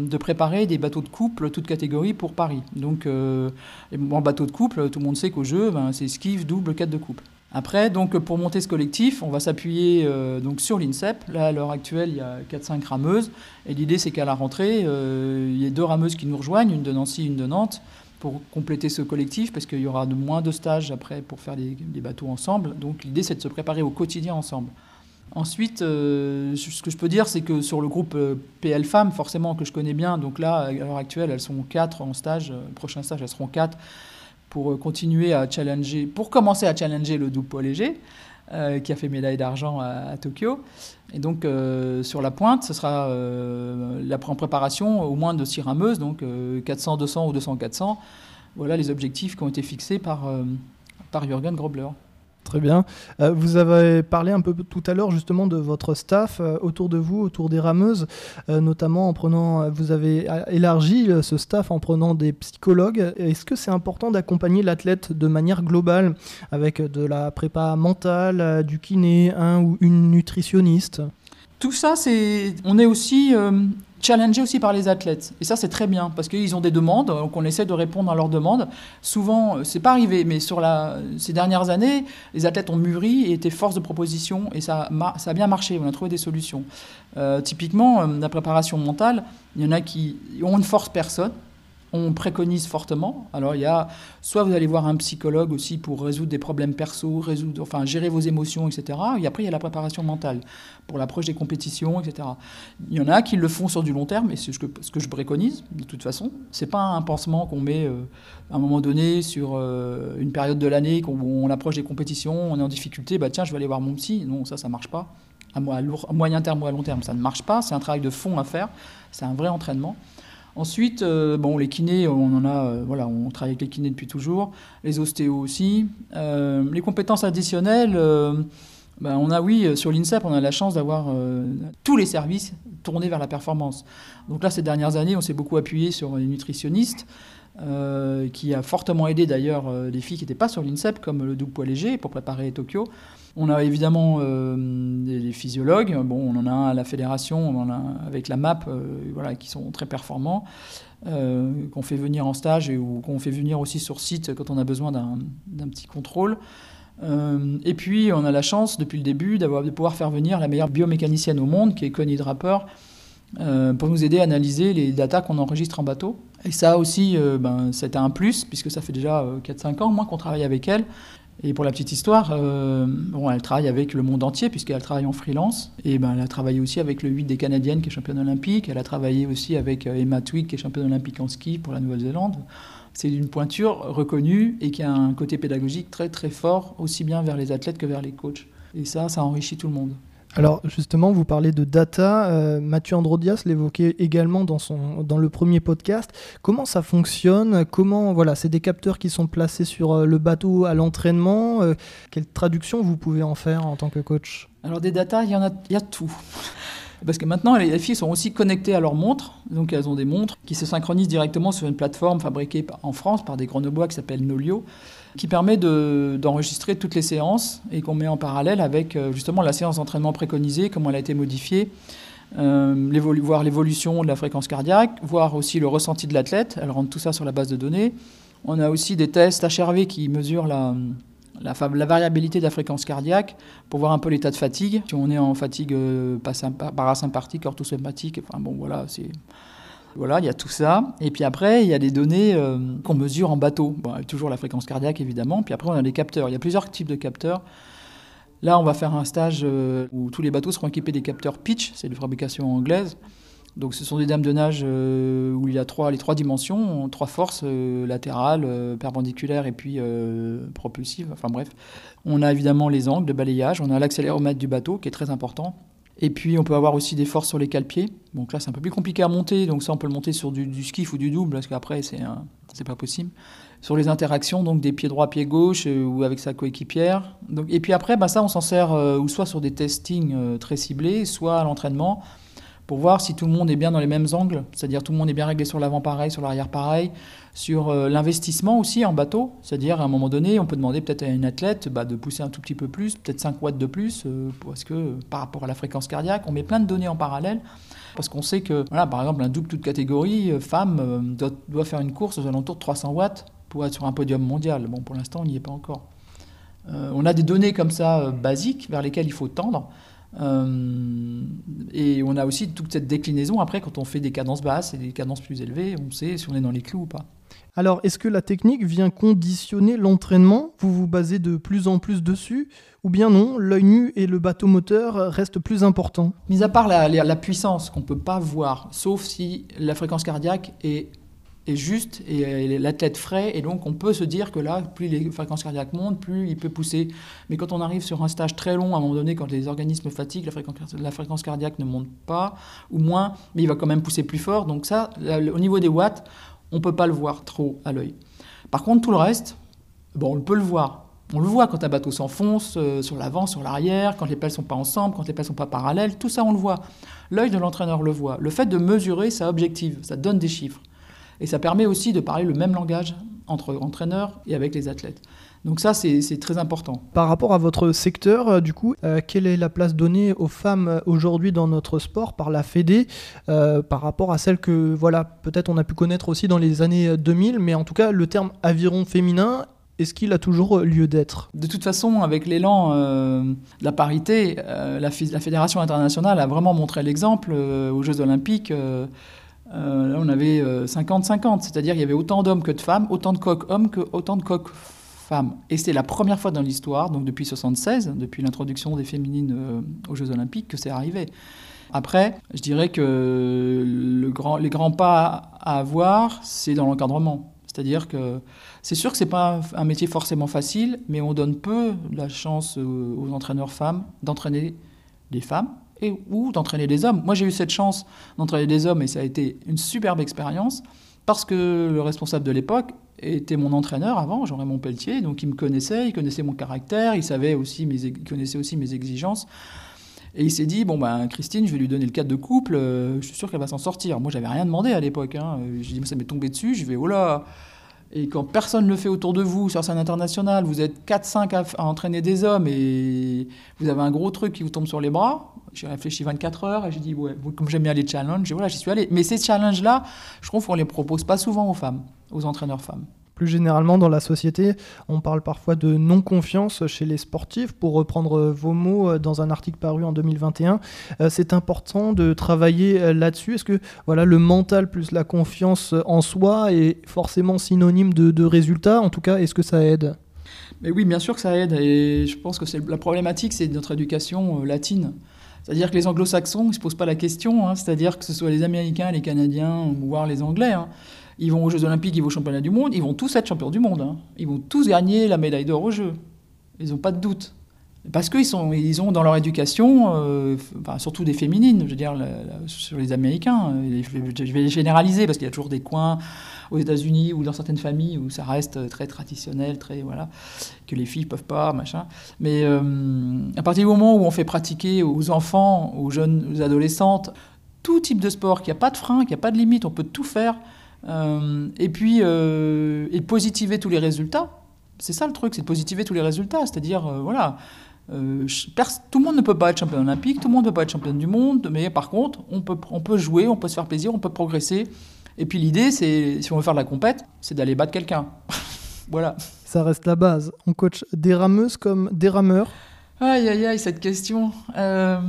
de préparer des bateaux de couple, toutes catégories, pour Paris. Donc, en bateau de couple, tout le monde sait qu'au jeu, ben, c'est skiff, double, quête de couple. Après, donc, pour monter ce collectif, on va s'appuyer euh, donc sur l'INSEP. Là, à l'heure actuelle, il y a 4-5 rameuses. Et l'idée, c'est qu'à la rentrée, euh, il y ait deux rameuses qui nous rejoignent, une de Nancy, une de Nantes, pour compléter ce collectif, parce qu'il y aura de moins de stages après pour faire des, bateaux ensemble. Donc, l'idée, c'est de se préparer au quotidien ensemble. Ensuite, euh, ce que je peux dire, c'est que sur le groupe PL Femmes, forcément, que je connais bien, donc là, à l'heure actuelle, elles sont 4 en stage. prochain stage, elles seront 4 pour euh, continuer à challenger, pour commencer à challenger le double léger, euh, qui a fait médaille d'argent à, Tokyo. Et donc, euh, sur la pointe, ce sera la, en préparation au moins de six rameuses, donc 400, 200 ou 200, 400. Voilà les objectifs qui ont été fixés par, par Jürgen Grobler. Très bien. Euh, vous avez parlé un peu tout à l'heure justement de votre staff euh, autour de vous, autour des rameuses, euh, notamment en prenant, vous avez élargi ce staff en prenant des psychologues. Est-ce que c'est important d'accompagner l'athlète de manière globale avec de la prépa mentale, du kiné, un ou une nutritionniste? Tout ça, c'est, on est aussi challengé aussi par les athlètes. Et ça, c'est très bien, parce qu'ils ont des demandes, donc on essaie de répondre à leurs demandes. Souvent, c'est pas arrivé, mais sur ces dernières années, les athlètes ont mûri et étaient force de proposition, et ça, ça a bien marché, on a trouvé des solutions. Euh, typiquement, euh, la préparation mentale, il y en a qui ont une force personne, on préconise fortement. Alors il y a soit vous allez voir un psychologue aussi pour résoudre des problèmes perso, résoudre, enfin gérer vos émotions, etc. Et après il y a la préparation mentale pour l'approche des compétitions, etc. Il y en a qui le font sur du long terme, et c'est ce que, ce que je préconise de toute façon. C'est pas un pansement qu'on met euh, à un moment donné sur euh, une période de l'année où on approche des compétitions, on est en difficulté, bah tiens je vais aller voir mon psy. Non ça ça marche pas. À, à moyen terme ou à long terme ça ne marche pas. C'est un travail de fond à faire. C'est un vrai entraînement. Ensuite, euh, les kinés, euh, on travaille avec les kinés depuis toujours, les ostéos aussi. Euh, les compétences additionnelles, ben, on a, oui, sur l'INSEP, on a la chance d'avoir tous les services tournés vers la performance. Donc là, ces dernières années, on s'est beaucoup appuyé sur les nutritionnistes. Qui a fortement aidé d'ailleurs les filles qui n'étaient pas sur l'INSEP, comme le double poids léger, pour préparer Tokyo. On a évidemment euh, des, physiologues. Bon, on en a un à la fédération, on en a avec la MAP, euh, voilà, qui sont très performants, euh, qu'on fait venir en stage et, ou qu'on fait venir aussi sur site quand on a besoin d'un petit contrôle. et puis, on a la chance, depuis le début, de pouvoir faire venir la meilleure biomécanicienne au monde, qui est Connie Draper, pour nous aider à analyser les datas qu'on enregistre en bateau. Et ça aussi, ben, c'était un plus, puisque ça fait déjà 4-5 ans, moins qu'on travaille avec elle. Et pour la petite histoire, euh, bon, elle travaille avec le monde entier puisqu'elle travaille en freelance. Et ben, elle a travaillé aussi avec le 8 des Canadiennes qui est championne olympique. Elle a travaillé aussi avec euh, Emma Twig qui est championne olympique en ski pour la Nouvelle-Zélande. C'est une pointure reconnue et qui a un côté pédagogique très très fort, aussi bien vers les athlètes que vers les coachs. Et ça, ça enrichit tout le monde. Alors justement, vous parlez de data. Euh, Mathieu Androdias l'évoquait également dans, son, dans le premier podcast. Comment ça fonctionne? Comment voilà, c'est des capteurs qui sont placés sur euh, le bateau à l'entraînement. Euh, quelle traduction vous pouvez en faire en tant que coach? Alors des data, il y en a, il y a tout. Parce que maintenant, les filles sont aussi connectées à leurs montres. Donc, elles ont des montres qui se synchronisent directement sur une plateforme fabriquée en France par des Grenoblois qui s'appelle Nolio qui permet d'enregistrer toutes les séances et qu'on met en parallèle avec euh, justement la séance d'entraînement préconisée, comment elle a été modifiée, euh, voir l'évolution de la fréquence cardiaque, voir aussi le ressenti de l'athlète, elle rentre tout ça sur la base de données. On a aussi des tests HRV qui mesurent la, la, variabilité de la fréquence cardiaque pour voir un peu l'état de fatigue. Si on est en fatigue euh, parasympathique, orthosympathique, enfin bon voilà, c'est voilà, il y a tout ça. Et puis après, il y a des données euh, qu'on mesure en bateau. toujours la fréquence cardiaque, évidemment. Puis après, on a des capteurs. Il y a plusieurs types de capteurs. Là, on va faire un stage euh, où tous les bateaux seront équipés des capteurs pitch, c'est de fabrication anglaise. Donc ce sont des dames de nage euh, où il y a les trois dimensions, trois forces, latérales, perpendiculaires et puis propulsives. Enfin bref. On a évidemment les angles de balayage, on a l'accéléromètre du bateau qui est très important. Et puis on peut avoir aussi des forces sur les cale-pieds. Donc là c'est un peu plus compliqué à monter, donc ça on peut le monter sur du, skiff ou du double, parce qu'après c'est pas possible. Sur les interactions, donc des pieds droits, pieds gauche, euh, ou avec sa coéquipière. et puis après, bah, ça on s'en sert euh, ou soit sur des testings euh, très ciblés, soit à l'entraînement pour voir si tout le monde est bien dans les mêmes angles, c'est-à-dire tout le monde est bien réglé sur l'avant pareil, sur l'arrière pareil, sur euh, l'investissement aussi en bateau, c'est-à-dire à un moment donné, on peut demander peut-être à une athlète bah, de pousser un tout petit peu plus, peut-être 5 watts de plus, euh, parce que par rapport à la fréquence cardiaque, on met plein de données en parallèle, parce qu'on sait que, voilà, par exemple, un double toute catégorie, euh, femme, doit, doit, faire une course aux alentours de 300 watts pour être sur un podium mondial. Bon, pour l'instant, on n'y est pas encore. on a des données comme ça basiques vers lesquelles il faut tendre. Euh, et on a aussi toute cette déclinaison après quand on fait des cadences basses et des cadences plus élevées, on sait si on est dans les clous ou pas. Alors, est-ce que la technique vient conditionner l'entraînement? Vous vous basez de plus en plus dessus Ou bien non, l'œil nu et le bateau moteur restent plus importants? Mis à part la, la puissance qu'on ne peut pas voir, sauf si la fréquence cardiaque est est juste et l'athlète frais. Et donc, on peut se dire que là, plus les fréquences cardiaques montent, plus il peut pousser. Mais quand on arrive sur un stage très long, à un moment donné, quand les organismes fatiguent, la fréquence, la fréquence cardiaque ne monte pas, ou moins, mais il va quand même pousser plus fort. Donc ça, au niveau des watts, on ne peut pas le voir trop à l'œil. Par contre, tout le reste, bon, on peut le voir. On le voit quand un bateau s'enfonce euh, sur l'avant, sur l'arrière, quand les pelles sont pas ensemble, quand les pelles sont pas parallèles, tout ça on le voit. L'œil de l'entraîneur le voit. Le fait de mesurer, ça objective, ça donne des chiffres. Et ça permet aussi de parler le même langage entre entraîneurs et avec les athlètes. Donc ça, c'est très important. Par rapport à votre secteur, euh, du coup, euh, quelle est la place donnée aux femmes euh, aujourd'hui dans notre sport par la Fédé, par rapport à celle que, voilà, peut-être on a pu connaître aussi dans les années 2000, mais en tout cas, le terme aviron féminin est-ce qu'il a toujours lieu d'être? De toute façon, avec l'élan de la parité, la, la, Fédération internationale a vraiment montré l'exemple aux Jeux olympiques. Euh, là, on avait 50-50, euh, c'est-à-dire qu'il y avait autant d'hommes que de femmes, autant de coqs hommes que autant de coqs femmes. Et c'est la première fois dans l'histoire, donc depuis 76, depuis l'introduction des féminines euh, aux Jeux Olympiques, que c'est arrivé. Après, je dirais que le grand, les grands pas à avoir, c'est dans l'encadrement. C'est-à-dire que c'est sûr que ce n'est pas un métier forcément facile, mais on donne peu la chance aux entraîneurs femmes d'entraîner des femmes et, ou d'entraîner des hommes. Moi, j'ai eu cette chance d'entraîner des hommes et ça a été une superbe expérience parce que le responsable de l'époque était mon entraîneur avant, Jean-Raymond Pelletier, donc il me connaissait, il connaissait mon caractère, il, savait aussi mes, connaissait aussi mes exigences. Et il s'est dit, bon, ben, Christine, je vais lui donner le cadre de couple, euh, je suis sûr qu'elle va s'en sortir. Moi, j'avais rien demandé à l'époque. Hein. J'ai dit, ça m'est tombé dessus, je vais, oh là Et quand personne ne le fait autour de vous, sur scène internationale, vous êtes 4-5 à, entraîner des hommes et vous avez un gros truc qui vous tombe sur les bras, j'ai réfléchi 24 heures et j'ai dit, ouais, comme j'aime bien les challenges, voilà, j'y suis allé. Mais ces challenges-là, je trouve qu'on ne les propose pas souvent aux femmes, aux entraîneurs femmes. Plus généralement, dans la société, on parle parfois de non-confiance chez les sportifs. Pour reprendre vos mots euh, dans un article paru en 2021, euh, c'est important de travailler euh, là-dessus. Est-ce que voilà, le mental plus la confiance en soi est forcément synonyme de, de résultat En tout cas, est-ce que ça aide? Mais oui, bien sûr que ça aide. Et je pense que la problématique, c'est notre éducation latine. C'est-à-dire que les anglo-saxons, ils ne se posent pas la question, hein. c'est-à-dire que ce soit les Américains, les Canadiens, voire les Anglais, hein. Ils vont aux Jeux Olympiques, ils vont au Championnat du Monde, ils vont tous être champions du monde. Hein. Ils vont tous gagner la médaille d'or aux Jeux. Ils n'ont pas de doute. Parce qu'ils ils ont dans leur éducation, euh, surtout des féminines, je veux dire, sur les Américains, euh, je vais généraliser parce qu'il y a toujours des coins aux États-Unis ou dans certaines familles où ça reste très traditionnel, très voilà, que les filles peuvent pas, machin. Mais euh, à partir du moment où on fait pratiquer aux enfants, aux jeunes, aux adolescentes, tout type de sport, qu'il n'y a pas de frein, qu'il n'y a pas de limite, on peut tout faire, et puis et positiver tous les résultats. C'est ça le truc, c'est de positiver tous les résultats, c'est-à-dire voilà euh, tout le monde ne peut pas être champion olympique, tout le monde ne peut pas être champion du monde, mais par contre, on peut, on peut jouer, on peut se faire plaisir, on peut progresser. Et puis l'idée, c'est, si on veut faire de la compète, c'est d'aller battre quelqu'un. <laughs> voilà. Ça reste la base. On coach des rameuses comme des rameurs. Aïe, aïe, aïe, cette question. Euh,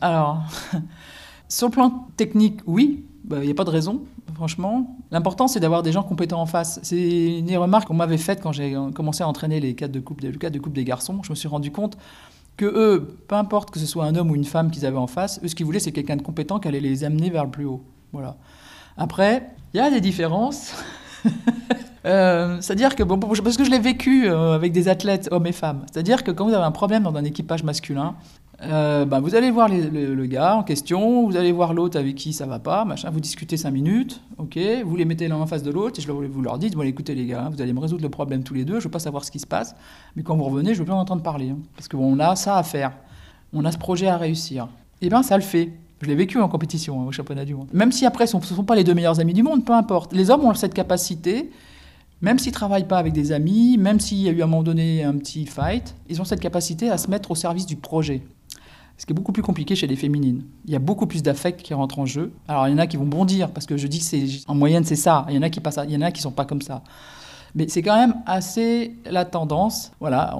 alors, <laughs> sur le plan technique, oui, il bah, n'y a pas de raison, franchement. L'important, c'est d'avoir des gens compétents en face. C'est une remarque qu'on m'avait faite quand j'ai commencé à entraîner les cadres de coupe, le cadre de coupe des garçons. Je me suis rendu compte que eux, peu importe que ce soit un homme ou une femme qu'ils avaient en face, eux, ce qu'ils voulaient, c'est quelqu'un de compétent qui allait les amener vers le plus haut. Voilà. Après, il y a des différences. <laughs> Euh, c'est-à-dire que, parce que je l'ai vécu euh, avec des athlètes, hommes et femmes, c'est-à-dire que quand vous avez un problème dans un équipage masculin, bah, vous allez voir le, gars en question, vous allez voir l'autre avec qui ça va pas, machin, vous discutez cinq minutes, ok, vous les mettez l'un en face de l'autre et je, vous leur dites, bon écoutez les gars, vous allez me résoudre le problème tous les deux, je veux pas savoir ce qui se passe, mais quand vous revenez, je veux bien en entendre parler, hein, parce qu'on a ça à faire, on a ce projet à réussir. Et eh bien ça le fait. Je l'ai vécu en compétition hein, au championnat du monde. Même si après, ce ne sont pas les deux meilleurs amis du monde, peu importe. Les hommes ont cette capacité, même s'ils ne travaillent pas avec des amis, même s'il y a eu à un moment donné un petit fight, ils ont cette capacité à se mettre au service du projet. Ce qui est beaucoup plus compliqué chez les féminines. Il y a beaucoup plus d'affect qui rentre en jeu. Alors il y en a qui vont bondir parce que je dis c'est en moyenne c'est ça. Il y en a qui passent, qui sont pas comme ça. Mais c'est quand même assez la tendance. Voilà,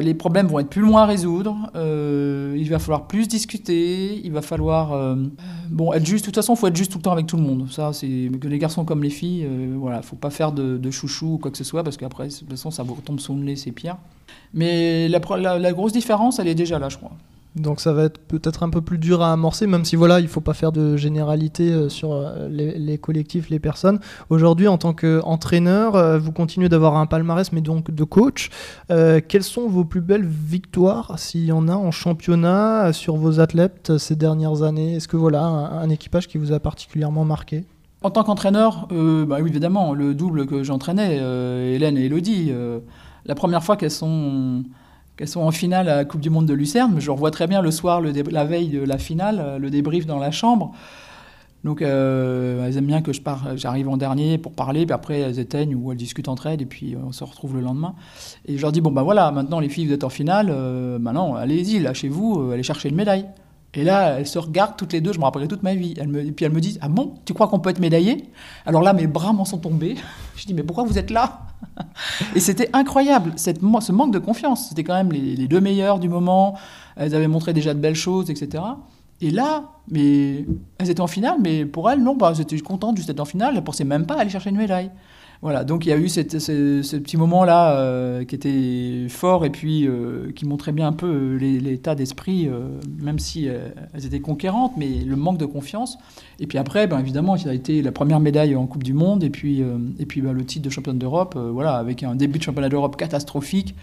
les problèmes vont être plus loin à résoudre. Euh, il va falloir plus discuter. Il va falloir euh, bon être juste. De toute façon, il faut être juste tout le temps avec tout le monde. Ça, c'est que les garçons comme les filles. Euh, voilà, faut pas faire de, chouchou ou quoi que ce soit parce qu'après, de toute façon, ça vous tombe sous le nez, c'est pire. Mais la grosse différence, elle est déjà là, je crois. Donc ça va être peut-être un peu plus dur à amorcer, même si voilà, il ne faut pas faire de généralité euh, sur euh, les, collectifs, les personnes. Aujourd'hui, en tant qu'entraîneur, euh, vous continuez d'avoir un palmarès, mais donc de coach. quelles sont vos plus belles victoires, s'il y en a, en championnat, sur vos athlètes ces dernières années? Est-ce que voilà, un, équipage qui vous a particulièrement marqué? En tant qu'entraîneur, bah oui, évidemment, le double que j'entraînais, Hélène et Elodie, la première fois qu'elles sont qu'elles sont en finale à la Coupe du Monde de Lucerne, mais je revois très bien le soir, la veille de la finale, euh, le débrief dans la chambre. Donc euh, elles aiment bien que je j'arrive en dernier pour parler, puis après elles éteignent ou elles discutent entre elles, et puis euh, on se retrouve le lendemain. Et je leur dis, bon ben voilà, maintenant les filles, vous êtes en finale, maintenant allez-y, lâchez-vous, allez chercher une médaille. Et là, elles se regardent toutes les deux, je me rappellerai toute ma vie. et puis elles me disent Ah bon, tu crois qu'on peut être médaillé? Alors là, mes bras m'en sont tombés. <laughs> Je dis Mais pourquoi vous êtes là? Et c'était incroyable, ce manque de confiance. C'était quand même les, deux meilleures du moment. Elles avaient montré déjà de belles choses, etc. Et là, mais elles étaient en finale, mais pour elles, non, bah, elles étaient contentes d'être en finale. Elles ne pensaient même pas aller chercher une médaille. Voilà, donc il y a eu ce, petit moment-là euh, qui était fort et puis euh, qui montrait bien un peu euh, l'état d'esprit, même si elles étaient conquérantes, mais le manque de confiance. Et puis après, ben, évidemment, ça a été la première médaille en Coupe du Monde et puis, et puis ben, le titre de championne d'Europe, voilà, avec un début de championnat d'Europe catastrophique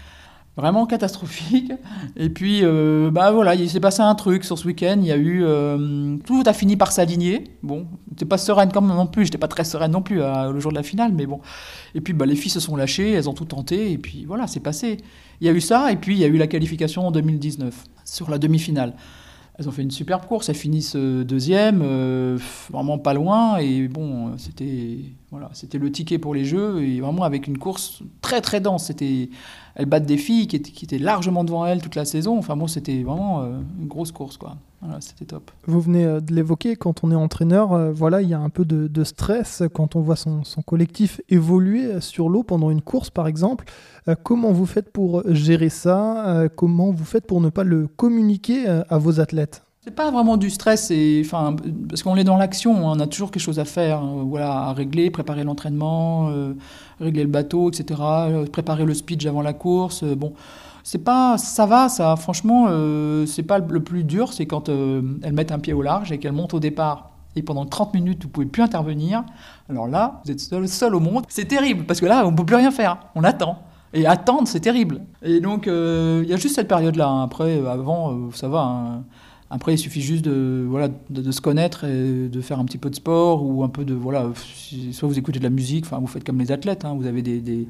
vraiment catastrophique. Et puis, euh, bah voilà, il s'est passé un truc sur ce week-end. Il y a eu. Euh, tout a fini par s'aligner. Bon, j'étais pas sereine quand même non plus. J'étais pas très sereine non plus le jour de la finale, mais bon. Et puis, bah, les filles se sont lâchées, elles ont tout tenté, et puis voilà, c'est passé. Il y a eu ça, et puis il y a eu la qualification en 2019, sur la demi-finale. Elles ont fait une superbe course, elles finissent euh, deuxième, vraiment pas loin, et bon, c'était voilà, c'était le ticket pour les Jeux, et vraiment avec une course très très dense. C'était elles battent des filles qui étaient, largement devant elles toute la saison. Enfin c'était vraiment euh, une grosse course, c'était top. Vous venez euh, de l'évoquer, quand on est entraîneur, euh, voilà, il y a un peu de, stress quand on voit son, collectif évoluer sur l'eau pendant une course, par exemple. comment vous faites pour gérer ça? Comment vous faites pour ne pas le communiquer à vos athlètes? C'est pas vraiment du stress, enfin, parce qu'on est dans l'action, hein, on a toujours quelque chose à faire, hein, voilà, à régler, préparer l'entraînement, euh, régler le bateau, etc., euh, préparer le speech avant la course. Euh, bon, c'est pas, ça va, ça. Franchement, c'est pas le plus dur, c'est quand elles mettent un pied au large et qu'elles montent au départ. Et pendant 30 minutes, vous pouvez plus intervenir. Alors là, vous êtes seul, au monde. C'est terrible parce que là, on peut plus rien faire. On attend. Et attendre, c'est terrible. Et donc, il y a juste cette période-là. Hein. Après, avant, ça va. Après, il suffit juste de, voilà, de, se connaître et de faire un petit peu de sport ou un peu de. Voilà, soit vous écoutez de la musique, enfin, vous faites comme les athlètes, hein, vous avez des,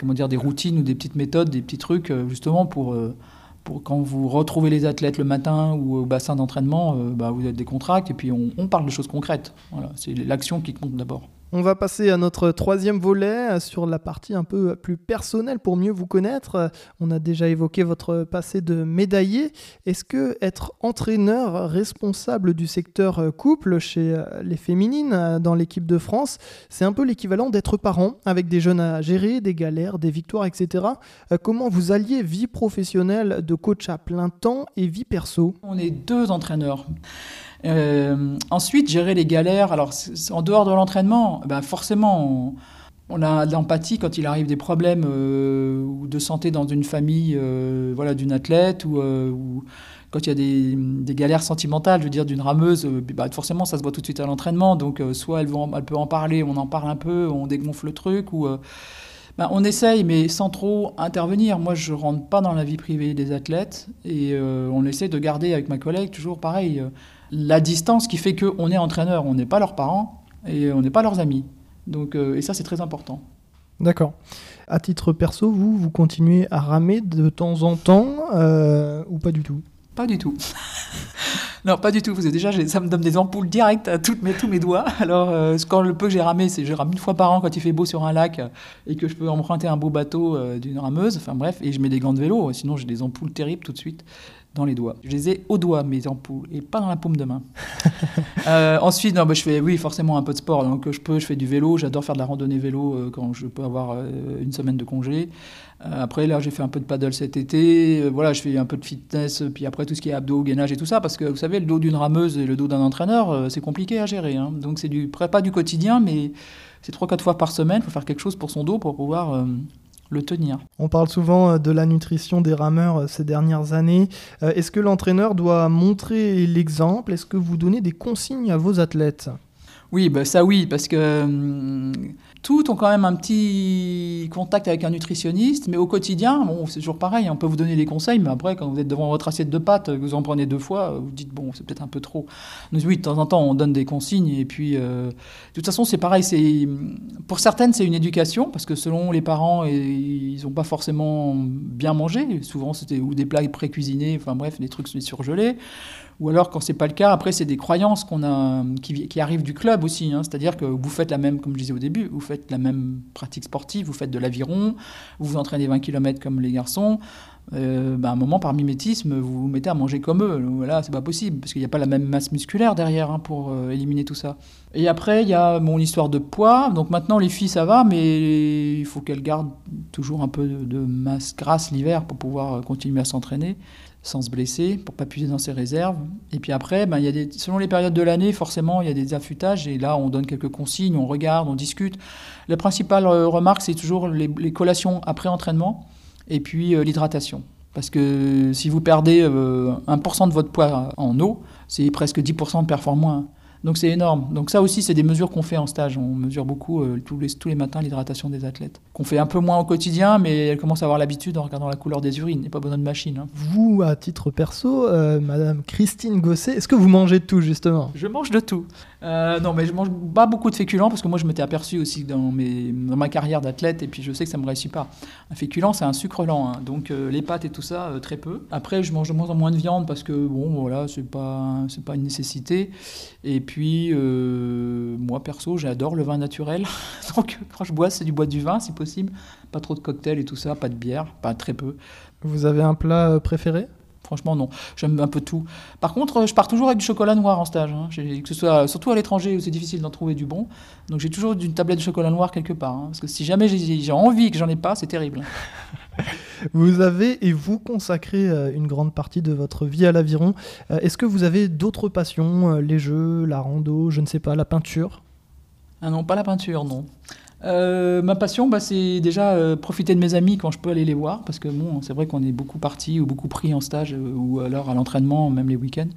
comment dire, des routines ou des petites méthodes, des petits trucs, euh, justement, pour, euh, pour quand vous retrouvez les athlètes le matin ou au bassin d'entraînement, euh, bah, vous êtes des contracts et puis on, on parle de choses concrètes. Voilà, c'est l'action qui compte d'abord. On va passer à notre troisième volet euh, sur la partie un peu plus personnelle pour mieux vous connaître. On a déjà évoqué votre passé de médaillé. Est-ce que être entraîneur responsable du secteur euh, couple chez euh, les féminines dans l'équipe de France, c'est un peu l'équivalent d'être parent avec des jeunes à gérer, des galères, des victoires, etc. Comment vous alliez vie professionnelle de coach à plein temps et vie perso? On est deux entraîneurs. Euh, ensuite, gérer les galères. Alors, en dehors de l'entraînement, ben forcément, on, a de l'empathie quand il arrive des problèmes euh, de santé dans une famille, euh, voilà, d'une athlète ou, quand il y a des, galères sentimentales, je veux dire, d'une rameuse, bah, forcément, ça se voit tout de suite à l'entraînement. Donc, soit elle, peut en parler, on en parle un peu, on dégonfle le truc, ou ben, on essaye, mais sans trop intervenir. Moi, je rentre pas dans la vie privée des athlètes et on essaie de garder avec ma collègue toujours pareil la distance qui fait qu'on est entraîneur, on n'est pas leurs parents et on n'est pas leurs amis. Donc, euh, et ça, c'est très important. D'accord. À titre perso, vous, vous continuez à ramer de temps en temps euh, ou pas du tout? Pas du tout. <laughs> Non, pas du tout. Vous déjà, ça me donne des ampoules directes à toutes mes, tous mes doigts. <laughs> Alors, euh, quand le peu que j'ai ramé, c'est je rame une fois par an quand il fait beau sur un lac et que je peux emprunter un beau bateau euh, d'une rameuse. Enfin bref, et je mets des gants de vélo. Sinon, j'ai des ampoules terribles tout de suite dans les doigts. Je les ai au doigt, mes ampoules, et pas dans la paume de main. <laughs> Euh, ensuite, non, bah, je fais, oui, forcément un peu de sport. Donc, je peux, je fais du vélo. J'adore faire de la randonnée vélo euh, quand je peux avoir euh, une semaine de congé. après, là, j'ai fait un peu de paddle cet été. voilà, je fais un peu de fitness. Puis après, tout ce qui est abdos, gainage et tout ça. Parce que, vous savez, le dos d'une rameuse et le dos d'un entraîneur, c'est compliqué à gérer. Hein. Donc, c'est du, pas du quotidien, mais c'est 3-4 fois par semaine. Il faut faire quelque chose pour son dos pour pouvoir tenir. On parle souvent euh, de la nutrition des rameurs euh, ces dernières années. Euh, est-ce que l'entraîneur doit montrer l'exemple? Est-ce que vous donnez des consignes à vos athlètes? Oui, bah ça oui, parce que hum, toutes ont quand même un petit contact avec un nutritionniste, mais au quotidien, bon, c'est toujours pareil, on peut vous donner des conseils, mais après, quand vous êtes devant votre assiette de pâtes, vous en prenez deux fois, vous dites, bon, c'est peut-être un peu trop. Donc, oui, de temps en temps, on donne des consignes, et puis, euh, de toute façon, c'est pareil, c'est, pour certaines, c'est une éducation, parce que selon les parents, ils n'ont pas forcément bien mangé, souvent, c'était ou des plats pré-cuisinés, enfin bref, des trucs surgelés. Ou alors, quand c'est pas le cas, après, c'est des croyances qu'on a, qui, arrivent du club aussi. Hein. C'est-à-dire que vous faites la même, comme je disais au début, vous faites la même pratique sportive, vous faites de l'aviron, vous vous entraînez 20 km comme les garçons. Euh, bah, à un moment, par mimétisme, vous vous mettez à manger comme eux. Voilà, c'est pas possible, parce qu'il n'y a pas la même masse musculaire derrière hein, pour euh, éliminer tout ça. Et après, il y a mon histoire de poids. Donc maintenant, les filles, ça va, mais il faut qu'elles gardent toujours un peu de masse grasse l'hiver pour pouvoir euh, continuer à s'entraîner sans se blesser, pour pas puiser dans ses réserves. Et puis après, ben, y a des, selon les périodes de l'année, forcément, il y a des affûtages, et là, on donne quelques consignes, on regarde, on discute. La principale euh, remarque, c'est toujours les, collations après entraînement, et puis euh, l'hydratation. Parce que si vous perdez 1% euh, de votre poids en eau, c'est presque 10% de performance. Donc c'est énorme. Donc ça aussi, c'est des mesures qu'on fait en stage. On mesure beaucoup euh, tous, les, tous les matins l'hydratation des athlètes. Qu'on fait un peu moins au quotidien, mais elles commencent à avoir l'habitude en regardant la couleur des urines. Il n'est pas besoin de machine. Hein. Vous, à titre perso, euh, Madame Christine Gosset, est-ce que vous mangez de tout justement? Je mange de tout. Euh, non, mais je mange pas beaucoup de féculents parce que moi je m'étais aperçu aussi dans, mes, dans ma carrière d'athlète et puis je sais que ça me réussit pas. Un féculent c'est un sucre lent, hein. donc les pâtes et tout ça très peu. Après je mange de moins en moins de viande parce que bon voilà c'est pas c'est pas une nécessité. Et puis, euh, moi perso, j'adore le vin naturel. <laughs> Donc, quand je bois, c'est du bois du vin, si possible. Pas trop de cocktails et tout ça, pas de bière, pas très peu. Vous avez un plat euh, préféré? Franchement, non. J'aime un peu tout. Par contre, je pars toujours avec du chocolat noir en stage. Hein. Que ce soit, surtout à l'étranger où c'est difficile d'en trouver du bon. Donc j'ai toujours une tablette de chocolat noir quelque part. Hein. Parce que si jamais j'ai envie et que j'en ai pas, c'est terrible. <laughs> vous avez et vous consacrez euh, une grande partie de votre vie à l'aviron. Euh, est-ce que vous avez d'autres passions, euh, les jeux, la rando, je ne sais pas, la peinture? Ah non, pas la peinture, non. Ma passion, bah, c'est déjà profiter de mes amis quand je peux aller les voir, parce que bon, c'est vrai qu'on est beaucoup partis ou beaucoup pris en stage ou alors à l'entraînement, même les week-ends.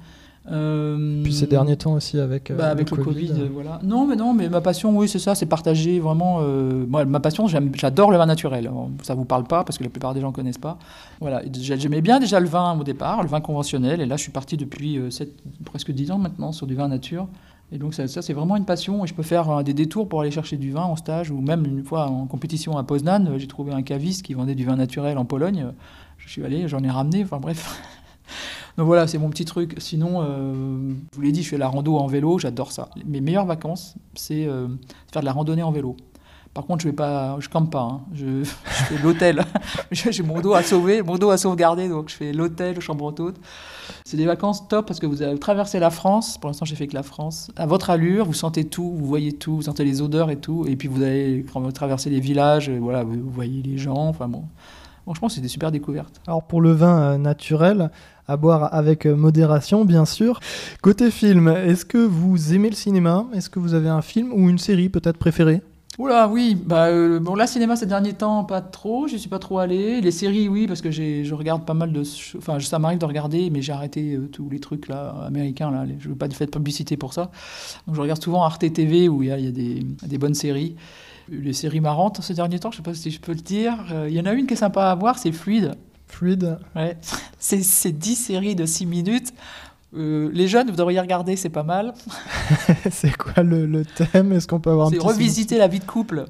Euh, Puis ces derniers temps aussi avec, euh, bah, avec le, Covid. voilà. Non, mais non, mais ma passion, oui, c'est ça, c'est partager vraiment. Euh, moi, ma passion, j'adore le vin naturel. ça vous parle pas parce que la plupart des gens connaissent pas. Voilà, j'aimais bien déjà le vin au départ, le vin conventionnel, et là, je suis parti depuis presque 10 ans maintenant sur du vin nature. Et donc ça, c'est vraiment une passion et je peux faire des détours pour aller chercher du vin en stage ou même une fois en compétition à Poznan, j'ai trouvé un caviste qui vendait du vin naturel en Pologne. Je suis allé, j'en ai ramené, enfin bref. <laughs> Donc voilà, c'est mon petit truc. Sinon, euh, je vous l'ai dit, je fais la rando en vélo, j'adore ça. Mes meilleures vacances, c'est euh, faire de la randonnée en vélo. Par contre, je vais pas, je campe pas. Hein. Je, <laughs> fais l'hôtel. <laughs> J'ai mon dos à sauver, mon dos à sauvegarder, donc je fais l'hôtel, chambre haute. C'est des vacances top parce que vous avez traversé la France. Pour l'instant, j'ai fait que la France. À votre allure, vous sentez tout, vous voyez tout, vous sentez les odeurs et tout. Et puis vous allez traversez les villages, voilà, vous voyez les gens. Enfin bon, franchement, c'est des super découvertes. Alors pour le vin euh, naturel, à boire avec euh, modération, bien sûr. Côté film, est-ce que vous aimez le cinéma? Est-ce que vous avez un film ou une série peut-être préférée? Oula, oui. Bah, euh, bon, là, cinéma ces derniers temps, pas trop. Je suis pas trop allé. Les séries, oui, parce que je regarde pas mal de. Enfin, ça m'arrive de regarder, mais j'ai arrêté euh, tous les trucs là américains. Là, je veux pas de faire de publicité pour ça. Donc, je regarde souvent Arte TV où il y a, des, des, bonnes séries. Les séries marrantes ces derniers temps, je sais pas si je peux le dire. Il y en a une qui est sympa à voir, c'est Fluide. Fluide. Ouais. <laughs> C'est 10 séries de 6 minutes. Euh, les jeunes, vous devriez regarder, c'est pas mal. <laughs> c'est quoi le, thème? Est-ce qu'on peut avoir C'est revisiter la vie de couple.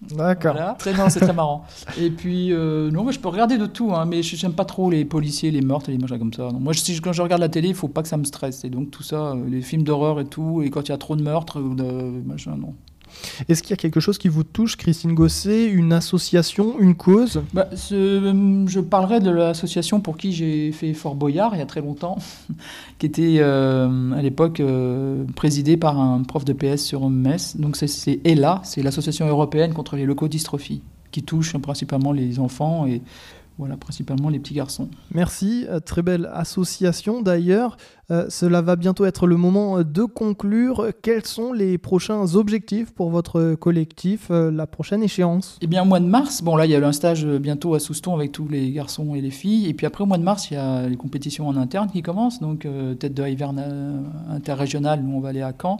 D'accord. Voilà. Très, non, c'est très marrant. <laughs> Et puis, euh, non, moi, je peux regarder de tout, hein, mais j'aime pas trop les policiers, les meurtres, les machins comme ça. Non, moi, je- si- quand je regarde la télé, il faut pas que ça me stresse. Et donc, tout ça, euh, les films d'horreur et tout, et quand il y a trop de meurtres, ou de machin, non. Est-ce qu'il y a quelque chose qui vous touche, Christine Gosset Une association Une cause? Bah, ce- je parlerai de l'association pour qui j'ai fait Fort Boyard il y a très longtemps, <laughs> qui était euh, à l'époque euh, présidée par un prof de PS sur Metz. Donc c'est- c'est ELA, c'est l'association européenne contre les leucodystrophies, qui touche principalement les enfants et voilà, principalement les petits garçons. Merci, euh, très belle association d'ailleurs. Euh, cela va bientôt être le moment euh, de conclure. Quels sont les prochains objectifs pour votre collectif, euh, la prochaine échéance? Eh bien, au mois de mars, bon là, il y a un stage bientôt à Souston avec tous les garçons et les filles. Et puis après, au mois de mars, il y a les compétitions en interne qui commencent. Donc, euh, tête de hiverne interrégionale, nous, on va aller à Caen.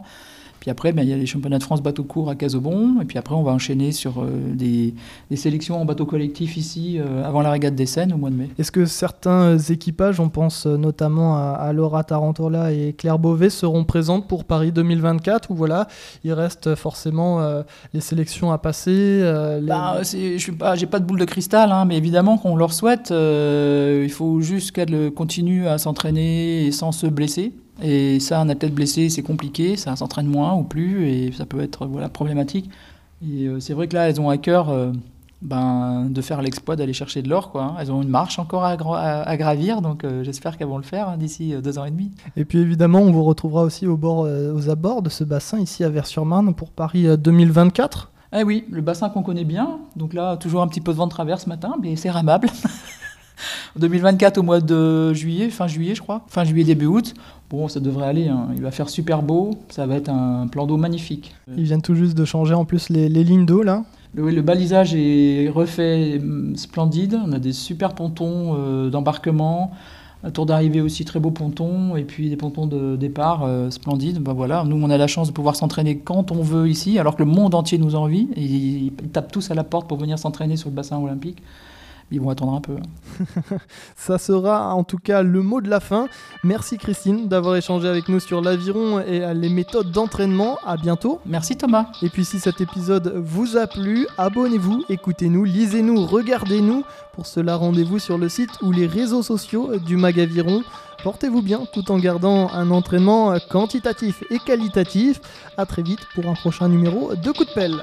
Puis après, ben, il y a les championnats de France bateau court à Casobon. Et puis après, on va enchaîner sur euh, des, des sélections en bateau collectif ici, euh, avant la régate des Seines, au mois de mai. Est-ce que certains équipages, on pense euh, notamment à, à Laura Tarantola et Claire Beauvais, seront présentes pour Paris 2024 ou voilà, il reste forcément euh, les sélections à passer les- Bah, je suis pas, j'ai pas de boule de cristal, hein, mais évidemment qu'on leur souhaite. il faut juste qu'elles continuent à s'entraîner et sans se blesser. Et ça, un athlète blessé, c'est compliqué, ça s'entraîne moins ou plus, et ça peut être voilà problématique. Et euh, c'est vrai que là, elles ont à cœur euh, ben, de faire l'exploit d'aller chercher de l'or. Quoi, hein. Elles ont une marche encore à, gra- à- à gravir, donc euh, j'espère qu'elles vont le faire hein, d'ici deux ans et demi. Et puis évidemment, on vous retrouvera aussi au bord, aux abords de ce bassin ici à Vers-sur-Marne pour Paris euh, 2024. Eh oui, le bassin qu'on connaît bien. Donc là, toujours un petit peu de vent de travers ce matin, mais c'est ramable. <laughs> 2024 au mois de juillet, fin juillet, je crois. Fin juillet, début août. Bon, ça devrait aller. hein. Il va faire super beau. Ça va être un plan d'eau magnifique. Ils viennent tout juste de changer en plus les, les lignes d'eau là. Le, le balisage est refait hum, splendide. On a des super pontons euh, d'embarquement. Un tour d'arrivée aussi, très beau ponton. Et puis des pontons de départ euh, splendides. Ben voilà. Nous, on a la chance de pouvoir s'entraîner quand on veut ici, alors que le monde entier nous envie. Et ils, ils tapent tous à la porte pour venir s'entraîner sur le bassin olympique. Ils vont attendre un peu. <laughs> Ça sera en tout cas le mot de la fin. Merci Christine d'avoir échangé avec nous sur l'aviron et les méthodes d'entraînement. À bientôt. Merci Thomas. Et puis si cet épisode vous a plu, abonnez-vous, écoutez-nous, lisez-nous, regardez-nous. Pour cela, rendez-vous sur le site ou les réseaux sociaux du Magaviron. Portez-vous bien tout en gardant un entraînement quantitatif et qualitatif. A très vite pour un prochain numéro de coup de pelle.